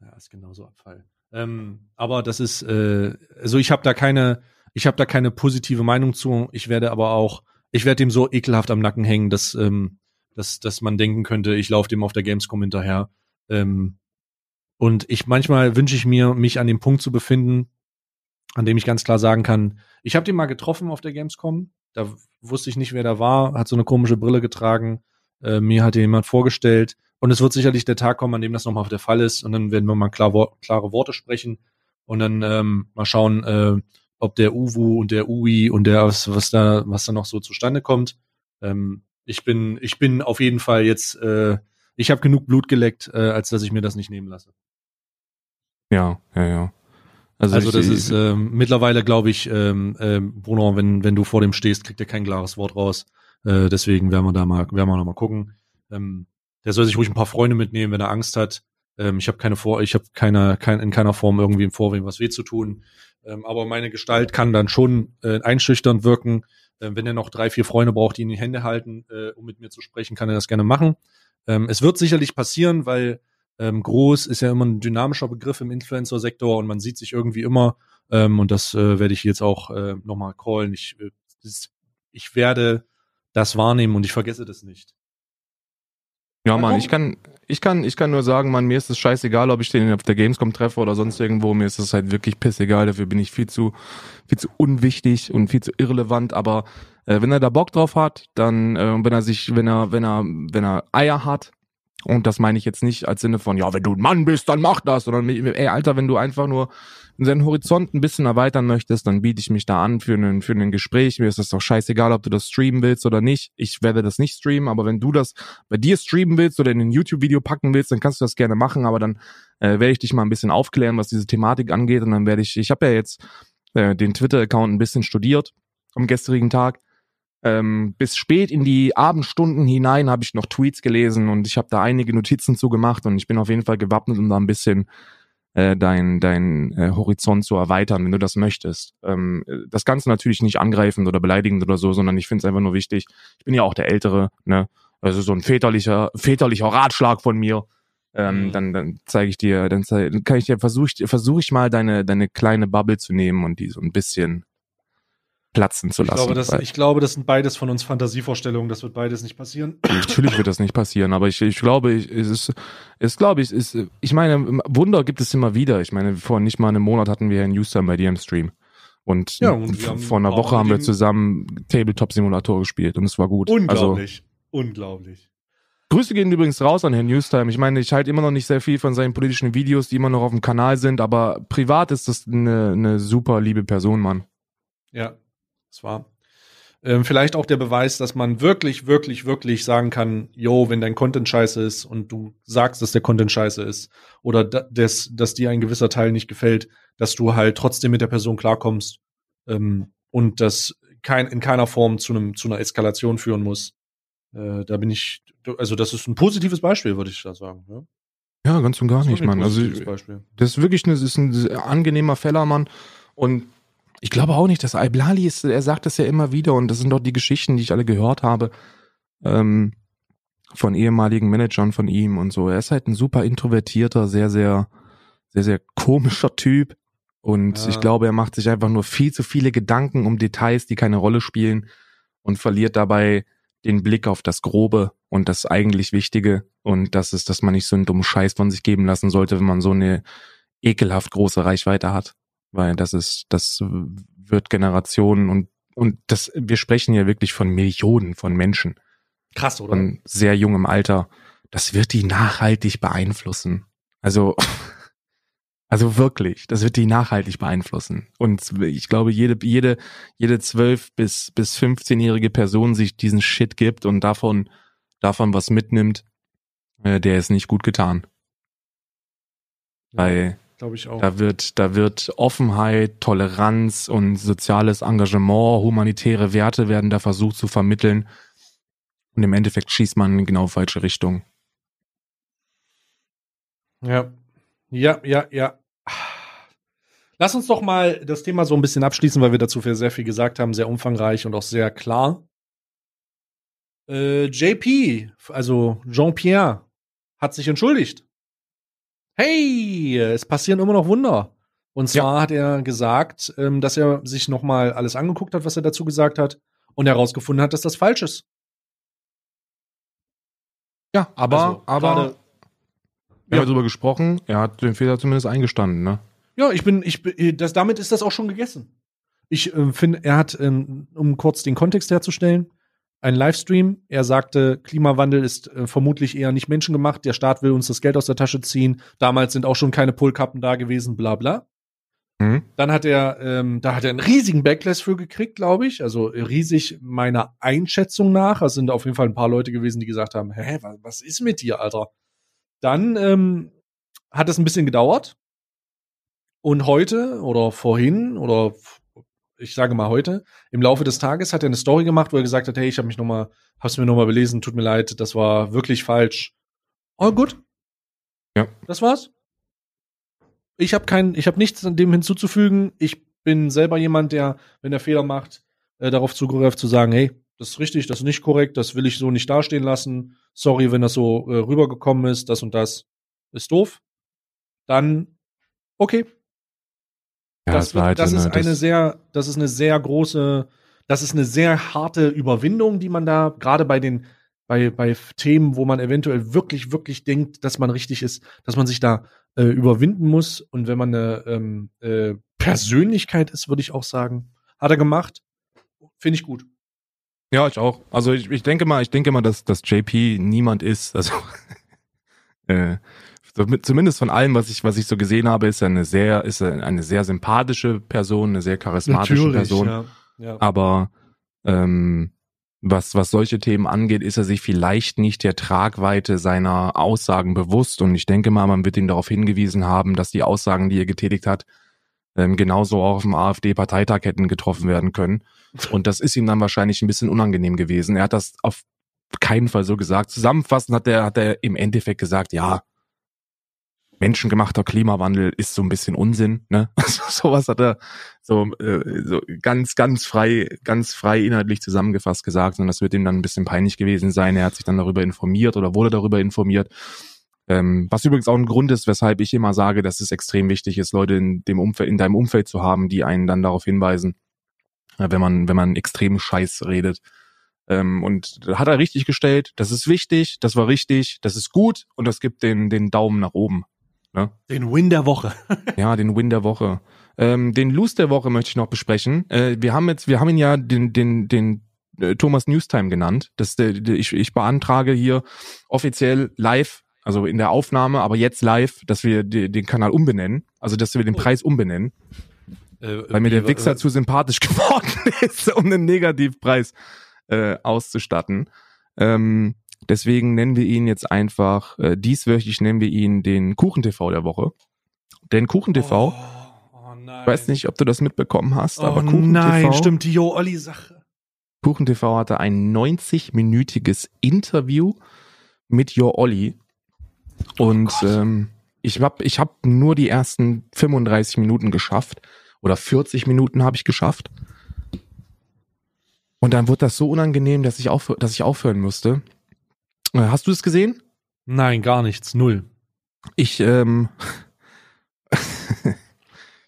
Ja, ist genauso Abfall. Ähm, aber das ist, äh, also ich habe da keine, ich habe da keine positive Meinung zu. Ich werde aber auch, ich werde dem so ekelhaft am Nacken hängen, dass, ähm, dass, dass man denken könnte, ich laufe dem auf der Gamescom hinterher. Ähm, und ich manchmal wünsche ich mir, mich an dem Punkt zu befinden, an dem ich ganz klar sagen kann, ich habe den mal getroffen auf der Gamescom. Da wusste ich nicht, wer da war, hat so eine komische Brille getragen. Äh, mir hat jemand vorgestellt. Und es wird sicherlich der Tag kommen, an dem das nochmal der Fall ist. Und dann werden wir mal klar, wo klare Worte sprechen. Und dann ähm, mal schauen, äh, ob der Uwu und der Ui und der, was, was da, was da noch so zustande kommt. Ähm, ich bin, ich bin auf jeden Fall jetzt, äh, ich habe genug Blut geleckt, äh, als dass ich mir das nicht nehmen lasse. Ja, ja, ja. Also, also das ist ähm, mittlerweile, glaube ich, ähm, ähm, Bruno, wenn, wenn du vor dem stehst, kriegt er kein klares Wort raus. Äh, deswegen werden wir da mal, werden wir noch mal gucken. Ähm, der soll sich ruhig ein paar Freunde mitnehmen, wenn er Angst hat. Ähm, ich habe keine vor, ich habe keine, kein, in keiner Form irgendwie im Vorwehen was weh zu tun. Ähm, aber meine Gestalt kann dann schon äh, einschüchternd wirken. Ähm, wenn er noch drei, vier Freunde braucht, die ihn in die Hände halten, äh, um mit mir zu sprechen, kann er das gerne machen. Ähm, es wird sicherlich passieren, weil ähm, groß ist ja immer ein dynamischer Begriff im Influencer-Sektor und man sieht sich irgendwie immer. Ähm, und das äh, werde ich jetzt auch äh, nochmal callen. Ich, äh, ich werde das wahrnehmen und ich vergesse das nicht. Ja, Mann, ich kann, ich kann, ich kann nur sagen, man, mir ist es scheißegal, ob ich den auf der Gamescom treffe oder sonst irgendwo. Mir ist es halt wirklich pissegal. Dafür bin ich viel zu, viel zu unwichtig und viel zu irrelevant. Aber äh, wenn er da Bock drauf hat, dann, äh, wenn er sich, wenn er, wenn er, wenn er Eier hat, und das meine ich jetzt nicht als Sinne von, ja, wenn du ein Mann bist, dann mach das, sondern ey, Alter, wenn du einfach nur seinen Horizont ein bisschen erweitern möchtest, dann biete ich mich da an für einen, für ein Gespräch. Mir ist es doch scheißegal, ob du das streamen willst oder nicht. Ich werde das nicht streamen, aber wenn du das bei dir streamen willst oder in ein YouTube-Video packen willst, dann kannst du das gerne machen, aber dann äh, werde ich dich mal ein bisschen aufklären, was diese Thematik angeht und dann werde ich, ich habe ja jetzt äh, den Twitter-Account ein bisschen studiert am gestrigen Tag ähm, bis spät in die Abendstunden hinein habe ich noch Tweets gelesen und ich habe da einige Notizen zu gemacht und ich bin auf jeden Fall gewappnet, um da ein bisschen äh, dein, dein äh, Horizont zu erweitern, wenn du das möchtest. Ähm, das Ganze natürlich nicht angreifend oder beleidigend oder so, sondern ich finde es einfach nur wichtig. Ich bin ja auch der Ältere, ne? Also so ein väterlicher, väterlicher Ratschlag von mir. Ähm, mhm. Dann, dann zeige ich dir, dann zeig, kann ich dir versuche ich, versuch ich mal deine, deine kleine Bubble zu nehmen und die so ein bisschen platzen zu lassen. Ich glaube, das, ich glaube, das sind beides von uns Fantasievorstellungen. Das wird beides nicht passieren. Natürlich wird das nicht passieren, aber ich, ich glaube, ich, es ist, es glaube ich, ist, ich meine, Wunder gibt es immer wieder. Ich meine, vor nicht mal einem Monat hatten wir einen Newstime bei dir im Stream. Und, ja, und vor einer Woche haben wir zusammen Tabletop-Simulator gespielt und es war gut. Unglaublich. Also, unglaublich. Grüße gehen übrigens raus an Herrn Newstime. Ich meine, ich halte immer noch nicht sehr viel von seinen politischen Videos, die immer noch auf dem Kanal sind, aber privat ist das eine, eine super liebe Person, Mann. Ja, das war ähm, vielleicht auch der Beweis, dass man wirklich, wirklich, wirklich sagen kann, yo, wenn dein Content scheiße ist und du sagst, dass der Content scheiße ist oder dass, dass dir ein gewisser Teil nicht gefällt, dass du halt trotzdem mit der Person klarkommst ähm, und das kein, in keiner Form zu einem zu einer Eskalation führen muss. Äh, da bin ich, also das ist ein positives Beispiel, würde ich da sagen. Ja? Ja, ganz und gar nicht, Mann. Also das ist wirklich eine, ist ein angenehmer Fellermann und ich glaube auch nicht, dass Al-Blali ist, er sagt das ja immer wieder und das sind doch die Geschichten, die ich alle gehört habe, ähm, von ehemaligen Managern von ihm und so. Er ist halt ein super introvertierter, sehr, sehr, sehr, sehr komischer Typ. Und ja. ich glaube, er macht sich einfach nur viel zu viele Gedanken um Details, die keine Rolle spielen und verliert dabei den Blick auf das Grobe und das eigentlich Wichtige. Und das ist, dass man nicht so einen dummen Scheiß von sich geben lassen sollte, wenn man so eine ekelhaft große Reichweite hat weil das ist, das wird Generationen und und das, wir sprechen ja wirklich von Millionen von Menschen. Krass, oder? Von sehr jungem Alter. Das wird die nachhaltig beeinflussen. Also, Also wirklich, das wird die nachhaltig beeinflussen. Und ich glaube, jede, jede, jede 12 bis, bis 15-jährige Person sich diesen Shit gibt und davon, davon was mitnimmt, äh, der ist nicht gut getan. Weil Glaube ich auch. da wird, da wird Offenheit, Toleranz und soziales Engagement, humanitäre Werte werden da versucht zu vermitteln. Und im Endeffekt schießt man in genau falsche Richtung. Ja. Ja, ja, ja. Lass uns doch mal das Thema so ein bisschen abschließen, weil wir dazu sehr viel gesagt haben, sehr umfangreich und auch sehr klar. Äh, JP, also Jean-Pierre, hat sich entschuldigt. Hey, es passieren immer noch Wunder. Und zwar hat er gesagt, ähm, dass er sich noch mal alles angeguckt hat, was er dazu gesagt hat, und herausgefunden hat, dass das falsch ist. Ja, aber, Also, aber wir Ja. haben darüber gesprochen, er hat den Fehler zumindest eingestanden, ne? Ja, ich bin, ich bin, das, damit ist das auch schon gegessen. Ich äh, finde, er hat, ähm, um kurz den Kontext herzustellen, einen Livestream. Er sagte, Klimawandel ist äh, vermutlich eher nicht menschengemacht. Der Staat will uns das Geld aus der Tasche ziehen. Damals sind auch schon keine Pullkappen da gewesen, bla bla. Mhm. Dann hat er, ähm, da hat er einen riesigen Backlash für gekriegt, glaube ich. Also riesig meiner Einschätzung nach. Es sind auf jeden Fall ein paar Leute gewesen, die gesagt haben, hä, was, was ist mit dir, Alter? Dann ähm, hat es ein bisschen gedauert. Und heute oder vorhin oder ich sage mal heute, im Laufe des Tages hat er eine Story gemacht, wo er gesagt hat, hey, ich habe mich noch mal, hab's mir noch mal belesen, tut mir leid, das war wirklich falsch. All gut. Ja. Das war's. Ich habe kein, ich habe nichts an dem hinzuzufügen. Ich bin selber jemand, der, wenn er Fehler macht, äh, darauf zugreift zu sagen, hey, das ist richtig, das ist nicht korrekt, das will ich so nicht dastehen lassen. Sorry, wenn das so äh, rübergekommen ist, das und das ist doof. Dann okay, Ja, das, wird, halt das ist eine- sehr, das ist eine sehr große, das ist eine sehr harte Überwindung, die man da gerade bei den, bei, bei Themen, wo man eventuell wirklich, wirklich denkt, dass man richtig ist, dass man sich da äh, überwinden muss. Und wenn man eine ähm, äh, Persönlichkeit ist, würde ich auch sagen, hat er gemacht. Finde ich gut. Ja, ich auch. Also ich, ich denke mal, ich denke mal, dass, dass JP niemand ist. Also äh, zumindest von allem, was ich, was ich so gesehen habe, ist er eine sehr, ist er eine sehr sympathische Person, eine sehr charismatische Person. ja. ja. Aber ähm, was, was solche Themen angeht, ist er sich vielleicht nicht der Tragweite seiner Aussagen bewusst. Und ich denke mal, man wird ihn darauf hingewiesen haben, dass die Aussagen, die er getätigt hat, ähm, genauso auch auf dem AfD-Parteitag hätten getroffen werden können. Und das ist ihm dann wahrscheinlich ein bisschen unangenehm gewesen. Er hat das auf keinen Fall so gesagt. Zusammenfassend hat er, hat er im Endeffekt gesagt, ja, menschengemachter Klimawandel ist so ein bisschen Unsinn, ne? Also, sowas hat er so, äh, so ganz, ganz frei, ganz frei inhaltlich zusammengefasst gesagt und das wird ihm dann ein bisschen peinlich gewesen sein. Er hat sich dann darüber informiert oder wurde darüber informiert. Ähm, was übrigens auch ein Grund ist, weshalb ich immer sage, dass es extrem wichtig ist, Leute in dem Umfeld, in deinem Umfeld zu haben, die einen dann darauf hinweisen, äh, wenn man, wenn man extrem Scheiß redet. Ähm, und hat er richtig gestellt. Das ist wichtig, das war richtig, das ist gut und das gibt den, den Daumen nach oben. Den Win der Woche. Ja, den Win der Woche. Ähm, den Lose der Woche möchte ich noch besprechen. Äh, wir haben jetzt, wir haben ihn ja den, den, den äh, Thomas Newstime genannt. Das, der, der, ich, ich beantrage hier offiziell live, also in der Aufnahme, aber jetzt live, dass wir die, den Kanal umbenennen. Also, dass wir den Oh. Preis umbenennen, weil mir der Wichser zu sympathisch geworden ist, um einen Negativpreis äh, auszustatten. Ähm, deswegen nennen wir ihn jetzt einfach, äh, dieswöchig nennen wir ihn den Kuchen-TV der Woche. Denn Kuchen-TV, Oh, oh nein. ich weiß nicht, ob du das mitbekommen hast, Oh aber Kuchen nein, stimmt, die Jo-Olli-Sache. Kuchen TV hatte ein 90-minütiges Interview mit Jo Olli. Und Gott. ähm, ich habe ich hab nur die ersten 35 Minuten geschafft. Oder 40 Minuten habe ich geschafft. Und dann wurde das so unangenehm, dass ich, aufhö dass ich aufhören musste. Äh, Hast du es gesehen? Nein, gar nichts, null. Ich, ähm,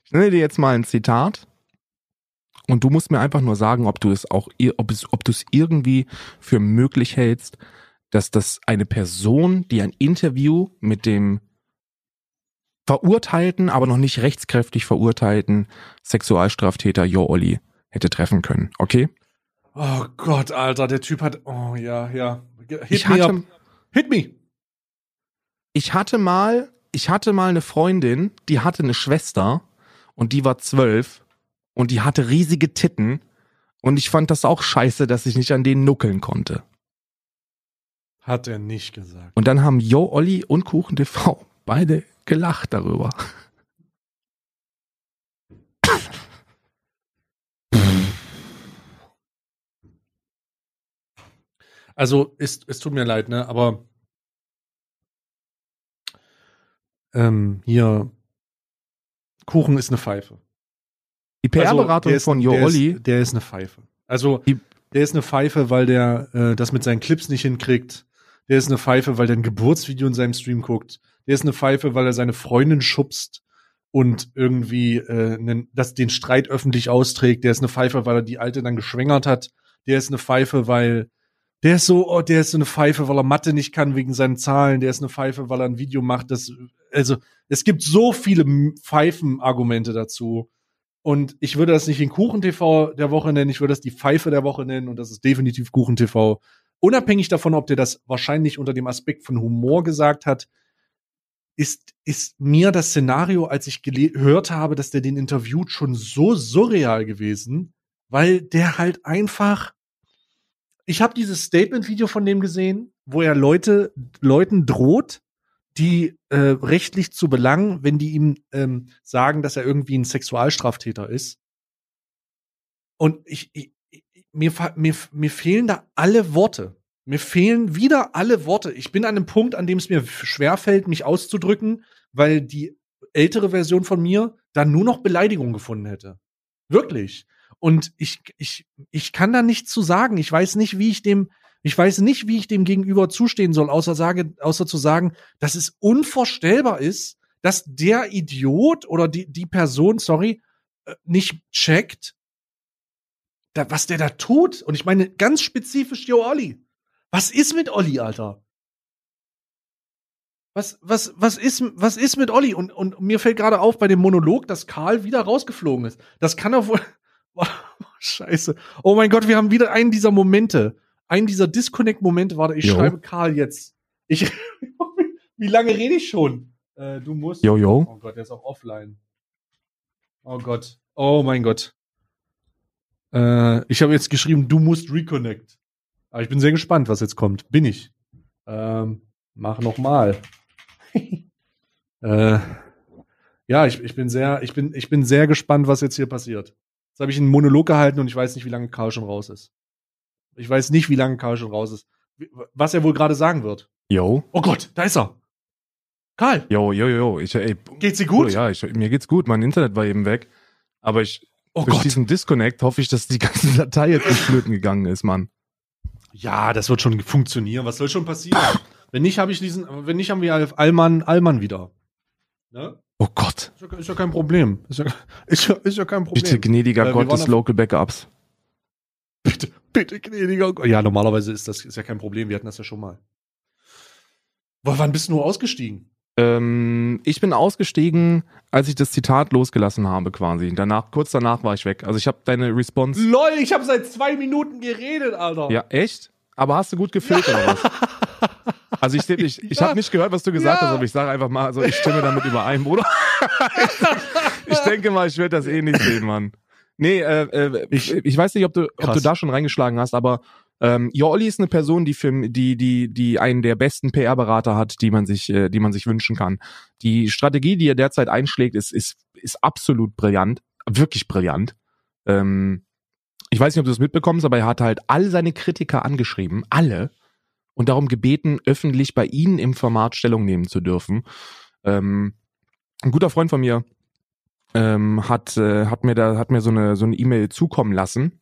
ich nenne dir jetzt mal ein Zitat. Und du musst mir einfach nur sagen, ob du es auch, ob es, ob du es irgendwie für möglich hältst, dass das eine Person, die ein Interview mit dem verurteilten, aber noch nicht rechtskräftig verurteilten Sexualstraftäter Jo Olli hätte treffen können. Okay? Oh Gott, Alter, der Typ hat. Oh ja, ja. Hit Ich me hatte. Hit me. ich hatte mal ich hatte mal eine Freundin, die hatte eine Schwester und die war zwölf und die hatte riesige Titten und ich fand das auch scheiße, dass ich nicht an denen nuckeln konnte. Hat er nicht gesagt. Und dann haben Jo Olli und Kuchen TV beide gelacht darüber. Also, es, es tut mir leid, ne, aber ähm, hier Kuchen ist eine Pfeife. Die PR-Beratung der ist- von Jo der Ist, der ist eine Pfeife. Also, Die- der ist eine Pfeife, weil der äh, das mit seinen Clips nicht hinkriegt. Der ist eine Pfeife, weil der ein Geburtsvideo in seinem Stream guckt. Der ist eine Pfeife, weil er seine Freundin schubst und irgendwie äh, nen, das, den Streit öffentlich austrägt. Der ist eine Pfeife, weil er die Alte dann geschwängert hat. Der ist eine Pfeife, weil der ist so, oh, der ist so eine Pfeife, weil er Mathe nicht kann wegen seinen Zahlen. Der ist eine Pfeife, weil er ein Video macht. Das, also, es gibt so viele Pfeifen-Argumente dazu. Und ich würde das nicht den Kuchen-TV der Woche nennen, ich würde das die Pfeife der Woche nennen und das ist definitiv Kuchen-TV. Unabhängig davon, ob der das wahrscheinlich unter dem Aspekt von Humor gesagt hat, ist, ist mir das Szenario, als ich gehört habe, dass der den interviewt, schon so surreal gewesen, weil der halt einfach. Ich habe dieses Statement-Video von dem gesehen, wo er Leute, Leuten droht, die äh, rechtlich zu belangen, wenn die ihm ähm, sagen, dass er irgendwie ein Sexualstraftäter ist. Und ich, ich, mir, mir, mir fehlen da alle Worte. Mir fehlen wieder alle Worte. Ich bin an einem Punkt, an dem es mir schwerfällt, mich auszudrücken, weil die ältere Version von mir da nur noch Beleidigung gefunden hätte. Wirklich. Und ich, ich, ich kann da nichts zu sagen. Ich weiß nicht, wie ich dem, ich weiß nicht, wie ich dem gegenüber zustehen soll, außer sage, außer zu sagen, dass es unvorstellbar ist, dass der Idiot oder die, die Person, sorry, äh, nicht checkt, da, was der da tut. Und ich meine ganz spezifisch, yo, Olli. Was ist mit Olli, Alter? Was, was, was ist, was ist mit Olli? Und, und mir fällt gerade auf bei dem Monolog, dass Karl wieder rausgeflogen ist. Das kann doch wohl. Scheiße. Oh mein Gott, wir haben wieder einen dieser Momente. Einen dieser Disconnect-Momente. Warte, ich Jo. schreibe Karl jetzt. Ich, wie lange rede ich schon? Äh, du musst. Jo, jo. Oh Gott, der ist auch offline. Oh Gott. Oh mein Gott. Äh, ich habe jetzt geschrieben, du musst reconnect. Aber ich bin sehr gespannt, was jetzt kommt. Bin ich. Ähm, mach noch mal. äh, ja, ich, ich bin sehr, ich bin, ich bin sehr gespannt, was jetzt hier passiert. Jetzt habe ich einen Monolog gehalten und ich weiß nicht, wie lange Karl schon raus ist. Ich weiß nicht, wie lange Karl schon raus ist. Was er wohl gerade sagen wird. Jo, Oh Gott, da ist er. Karl, jo, jo, jo. Ich, ey, geht's dir gut? Oh, ja, ich, mir geht's gut. Mein Internet war eben weg. Aber ich, Oh durch Gott. diesen Disconnect hoffe ich, dass die ganze Datei jetzt nicht flöten gegangen ist, Mann. Ja, das wird schon funktionieren. Was soll schon passieren? wenn nicht, habe ich diesen, wenn nicht, haben wir Allmann, Allmann wieder. Ne? Oh Gott. Ist ja, ist ja kein Problem. Ist ja, ist ja, ist ja kein Problem. Bitte, gnädiger Äh, Gott des Local Backups. bitte, bitte, gnädiger Gott. Ja, normalerweise ist das ist ja kein Problem. Wir hatten das ja schon mal. Boah, wann bist du nur ausgestiegen? Ähm, ich bin ausgestiegen, als ich das Zitat losgelassen habe, quasi. Danach, kurz danach war ich weg. Also ich habe deine Response. Lol, ich habe seit zwei Minuten geredet, Alter. Ja, echt? Aber hast du gut gefilmt oder was? Also ich, ich, ich habe nicht gehört, was du gesagt Ja. hast, aber ich sage einfach mal, also ich stimme damit überein, Bruder. ich denke mal, ich werde das eh nicht sehen, Mann. Nee, äh, äh, ich, Ich- weiß nicht, ob du, ob du da schon reingeschlagen hast, aber ähm, Jolli ist eine Person, die für, die, die, die einen der besten PR-Berater hat, die man sich, äh, die man sich wünschen kann. Die Strategie, die er derzeit einschlägt, ist, ist, ist absolut brillant, wirklich brillant. Ähm, ich weiß nicht, ob du das mitbekommst, aber er hat halt all seine Kritiker angeschrieben, alle, und darum gebeten, öffentlich bei ihnen im Format Stellung nehmen zu dürfen. Ähm, ein guter Freund von mir ähm, hat, äh, hat mir da hat mir so eine so eine E-Mail zukommen lassen,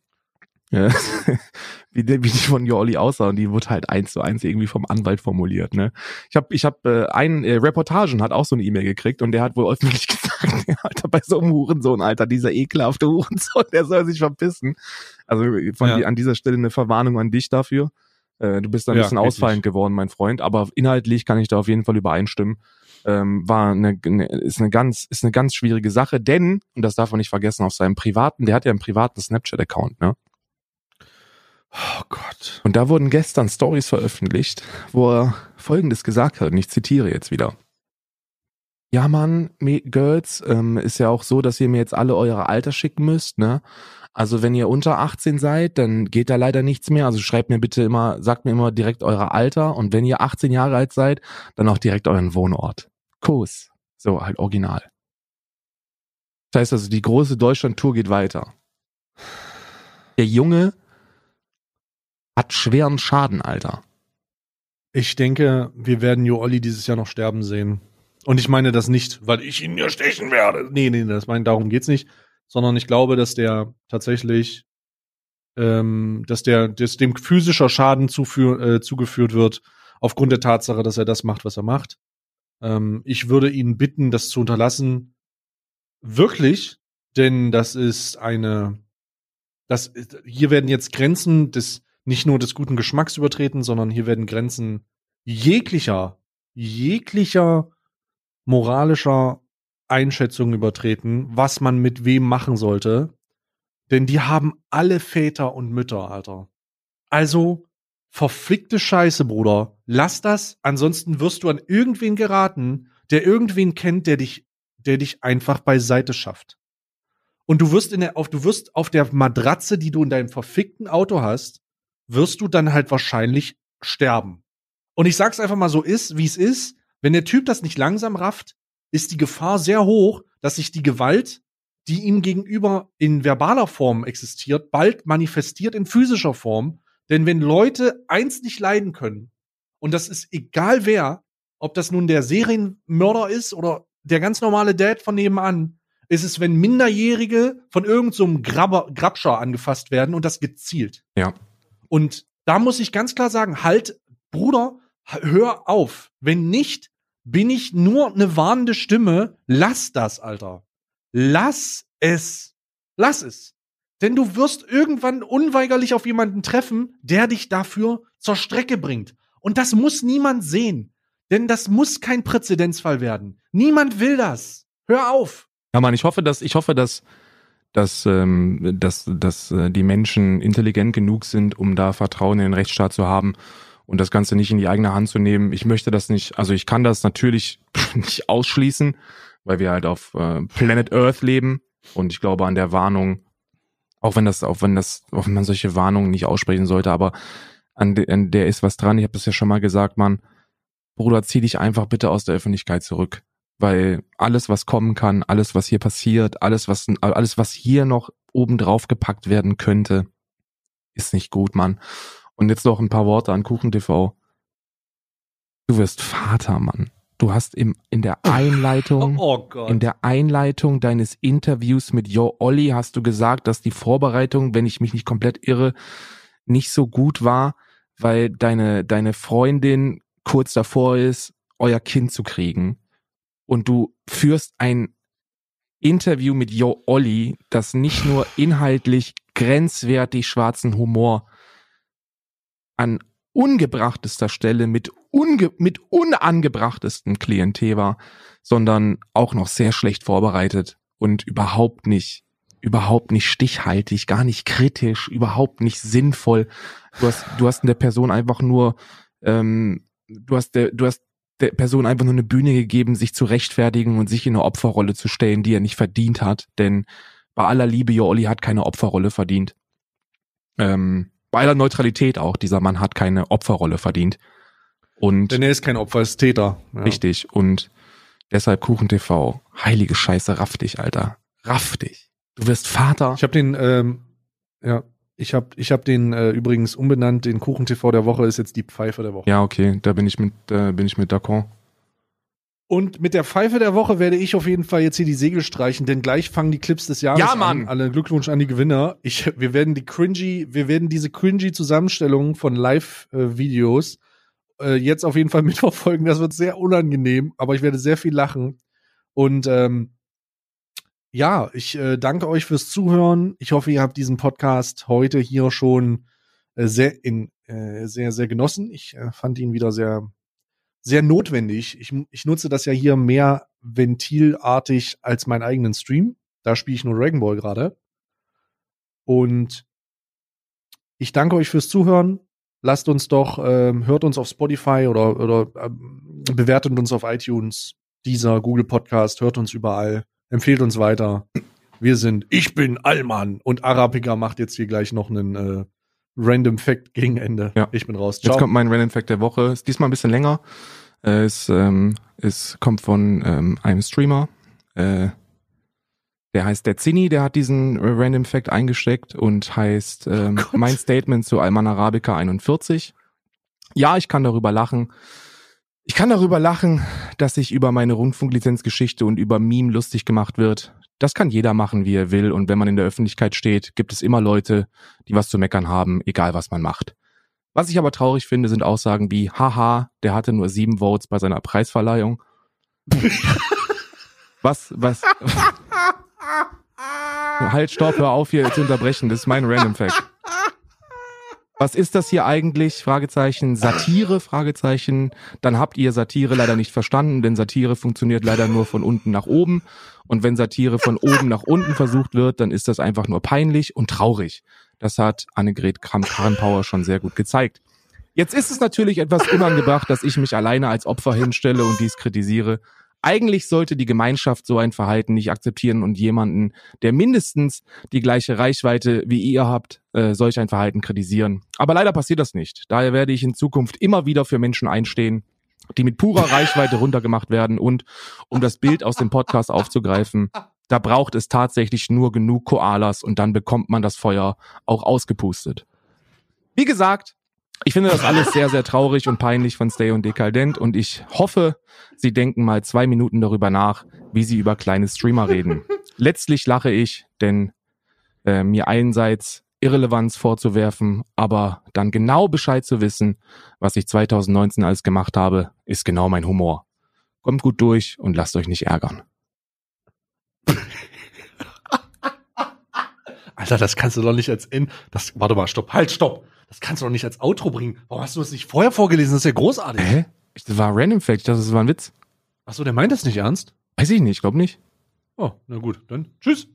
äh, wie, die- wie die von Jolly aussah und die wurde halt eins zu eins irgendwie vom Anwalt formuliert. Ne, ich habe ich habe äh, ein äh, Reportagen hat auch so eine E-Mail gekriegt und der hat wohl öffentlich gesagt, ja, Alter, bei so einem Hurensohn, Alter, dieser ekelhafte Hurensohn, der soll sich verpissen. Also von Ja. die, an dieser Stelle eine Verwarnung an dich dafür. Äh, du bist da ein Ja, bisschen richtig. ausfallend geworden, mein Freund, aber inhaltlich kann ich da auf jeden Fall übereinstimmen. Ähm, war eine, eine ist eine ganz ist eine ganz schwierige Sache, denn und das darf man nicht vergessen auf seinem privaten, der hat ja einen privaten Snapchat-Account, ne? Oh Gott. Und da wurden gestern Stories veröffentlicht, wo er Folgendes gesagt hat. Und ich zitiere jetzt wieder: ja Mann, Girls, ähm, ist ja auch so, dass ihr mir jetzt alle eure Alter schicken müsst, ne? Also wenn ihr unter 18 seid, dann geht da leider nichts mehr. Also schreibt mir bitte immer, sagt mir immer direkt euer Alter und wenn ihr 18 Jahre alt seid, dann auch direkt euren Wohnort. Kuss. So, halt original. Das heißt also, die große Deutschland-Tour geht weiter. Der Junge hat schweren Schaden, Alter. Ich denke, wir werden Jo Olli dieses Jahr noch sterben sehen. Und ich meine das nicht, weil ich ihn ja stechen werde. Nee, nee, das meine, darum geht's nicht. Sondern ich glaube, dass der tatsächlich, ähm, dass der, dass dem physischer Schaden zuführ, äh, zugeführt wird, aufgrund der Tatsache, dass er das macht, was er macht. Ähm, ich würde ihn bitten, das zu unterlassen. Wirklich, denn das ist eine, das, hier werden jetzt Grenzen des, nicht nur des guten Geschmacks übertreten, sondern hier werden Grenzen jeglicher, jeglicher moralischer Einschätzung übertreten, was man mit wem machen sollte. Denn die haben alle Väter und Mütter, Alter. Also, verfickte Scheiße, Bruder. Lass das, ansonsten wirst du an irgendwen geraten, der irgendwen kennt, der dich, der dich einfach beiseite schafft. Und du wirst in der, auf, du wirst auf der Matratze, die du in deinem verfickten Auto hast, wirst du dann halt wahrscheinlich sterben. Und ich sag's einfach mal so ist, wie es ist. Wenn der Typ das nicht langsam rafft, ist die Gefahr sehr hoch, dass sich die Gewalt, die ihm gegenüber in verbaler Form existiert, bald manifestiert in physischer Form. Denn wenn Leute eins nicht leiden können, und das ist egal wer, ob das nun der Serienmörder ist oder der ganz normale Dad von nebenan, ist es, wenn Minderjährige von irgendeinem so Grabber, Grabscher angefasst werden und das gezielt. Ja. Und da muss ich ganz klar sagen, halt, Bruder, hör auf. Wenn nicht, bin ich nur eine warnende Stimme. Lass das, Alter. Lass es. Lass es. Denn du wirst irgendwann unweigerlich auf jemanden treffen, der dich dafür zur Strecke bringt. Und das muss niemand sehen. Denn das muss kein Präzedenzfall werden. Niemand will das. Hör auf. Ja, Mann, ich hoffe, dass, ich hoffe, dass, dass, ähm, dass, dass äh, die Menschen intelligent genug sind, um da Vertrauen in den Rechtsstaat zu haben und das Ganze nicht in die eigene Hand zu nehmen. Ich möchte das nicht, also ich kann das natürlich nicht ausschließen, weil wir halt auf äh, Planet Earth leben und ich glaube an der Warnung, auch wenn das, auch wenn das, auch wenn man solche Warnungen nicht aussprechen sollte, aber an, de, an der ist was dran. Ich habe das ja schon mal gesagt, Mann. Bruder, zieh dich einfach bitte aus der Öffentlichkeit zurück weil alles, was kommen kann, alles, was hier passiert, alles, was, alles, was hier noch oben drauf gepackt werden könnte, ist nicht gut, Mann. Und jetzt noch ein paar Worte an KuchenTV. Du wirst Vater, Mann. Du hast im, in der Einleitung, oh in der Einleitung deines Interviews mit Jo Olli hast du gesagt, dass die Vorbereitung, wenn ich mich nicht komplett irre, nicht so gut war, weil deine, deine Freundin kurz davor ist, euer Kind zu kriegen und du führst ein Interview mit Jo Olli, das nicht nur inhaltlich grenzwertig schwarzen Humor an ungebrachtester Stelle mit, unge mit unangebrachtestem Klientel war, sondern auch noch sehr schlecht vorbereitet und überhaupt nicht, überhaupt nicht stichhaltig, gar nicht kritisch, überhaupt nicht sinnvoll. Du hast, du hast in der Person einfach nur, ähm, du hast der, du hast der Person einfach nur eine Bühne gegeben, sich zu rechtfertigen und sich in eine Opferrolle zu stellen, die er nicht verdient hat. Denn bei aller Liebe, Jooli hat keine Opferrolle verdient. Ähm, bei aller Neutralität auch, dieser Mann hat keine Opferrolle verdient. Und Denn er ist kein Opfer, er ist Täter. Ja. Richtig. Und deshalb Kuchen TV. Heilige Scheiße, raff dich, Alter. Raff dich. Du wirst Vater. Ich habe den, ähm, ja, ich habe ich hab den äh, übrigens umbenannt, den Kuchen TV der Woche ist jetzt die Pfeife der Woche. Ja, okay, da bin ich mit, da bin ich mit d'accord. Und mit der Pfeife der Woche werde ich auf jeden Fall jetzt hier die Segel streichen, denn gleich fangen die Clips des Jahres ja, Mann. an. Alle Glückwunsch an die Gewinner. Ich, wir werden die cringy, wir werden diese cringy Zusammenstellung von Live-Videos äh, jetzt auf jeden Fall mitverfolgen. Das wird sehr unangenehm, aber ich werde sehr viel lachen. Und ähm, ja, ich äh, danke euch fürs Zuhören. Ich hoffe, ihr habt diesen Podcast heute hier schon äh, sehr in äh, sehr sehr genossen. Ich äh, fand ihn wieder sehr sehr notwendig. Ich, ich nutze das ja hier mehr ventilartig als meinen eigenen Stream. Da spiele ich nur Dragon Ball gerade. Und ich danke euch fürs Zuhören. Lasst uns doch, ähm, hört uns auf Spotify oder, oder ähm, bewertet uns auf iTunes dieser Google Podcast, hört uns überall, empfehlt uns weiter. Wir sind Ich bin Allmann und Arabica macht jetzt hier gleich noch einen äh, Random Fact gegen Ende. Ja. Ich bin raus. Ciao. Jetzt kommt mein Random Fact der Woche. Ist diesmal ein bisschen länger. Äh, es, ähm, es kommt von ähm, einem Streamer. Äh, der heißt der Zinni, der hat diesen Random Fact eingesteckt und heißt ähm, Gott. mein Statement zu Alman Arabica 41. Ja, ich kann darüber lachen. Ich kann darüber lachen, dass sich über meine Rundfunklizenzgeschichte und über Meme lustig gemacht wird. Das kann jeder machen, wie er will. Und wenn man in der Öffentlichkeit steht, gibt es immer Leute, die was zu meckern haben, egal was man macht. Was ich aber traurig finde, sind Aussagen wie, haha, der hatte nur sieben Votes bei seiner Preisverleihung. was, was? halt, stopp, hör auf hier zu unterbrechen. Das ist mein Random Fact. Was ist das hier eigentlich? Fragezeichen. Satire? Fragezeichen. Dann habt ihr Satire leider nicht verstanden, denn Satire funktioniert leider nur von unten nach oben. Und wenn Satire von oben nach unten versucht wird, dann ist das einfach nur peinlich und traurig. Das hat Annegret Kramp-Karrenpower schon sehr gut gezeigt. Jetzt ist es natürlich etwas unangebracht, dass ich mich alleine als Opfer hinstelle und dies kritisiere. Eigentlich sollte die Gemeinschaft so ein Verhalten nicht akzeptieren und jemanden, der mindestens die gleiche Reichweite wie ihr habt, äh, solch ein Verhalten kritisieren. Aber leider passiert das nicht. Daher werde ich in Zukunft immer wieder für Menschen einstehen, die mit purer Reichweite runtergemacht werden und um das Bild aus dem Podcast aufzugreifen, da braucht es tatsächlich nur genug Koalas und dann bekommt man das Feuer auch ausgepustet. Wie gesagt, ich finde das alles sehr, sehr traurig und peinlich von Stay und Dekadent und ich hoffe, Sie denken mal zwei Minuten darüber nach, wie Sie über kleine Streamer reden. Letztlich lache ich, denn äh, mir einerseits Irrelevanz vorzuwerfen, aber dann genau Bescheid zu wissen, was ich 2019 alles gemacht habe, ist genau mein Humor. Kommt gut durch und lasst euch nicht ärgern. Alter, das kannst du doch nicht als in. Das, warte mal, stopp, halt, stopp. Das kannst du doch nicht als Outro bringen. Warum hast du das nicht vorher vorgelesen? Das ist ja großartig. Hä? Ich- Das war Random Fact, ich dachte, das war ein Witz. Ach so, der meint das nicht ernst? Weiß ich nicht, glaub nicht. Oh, na gut, dann tschüss.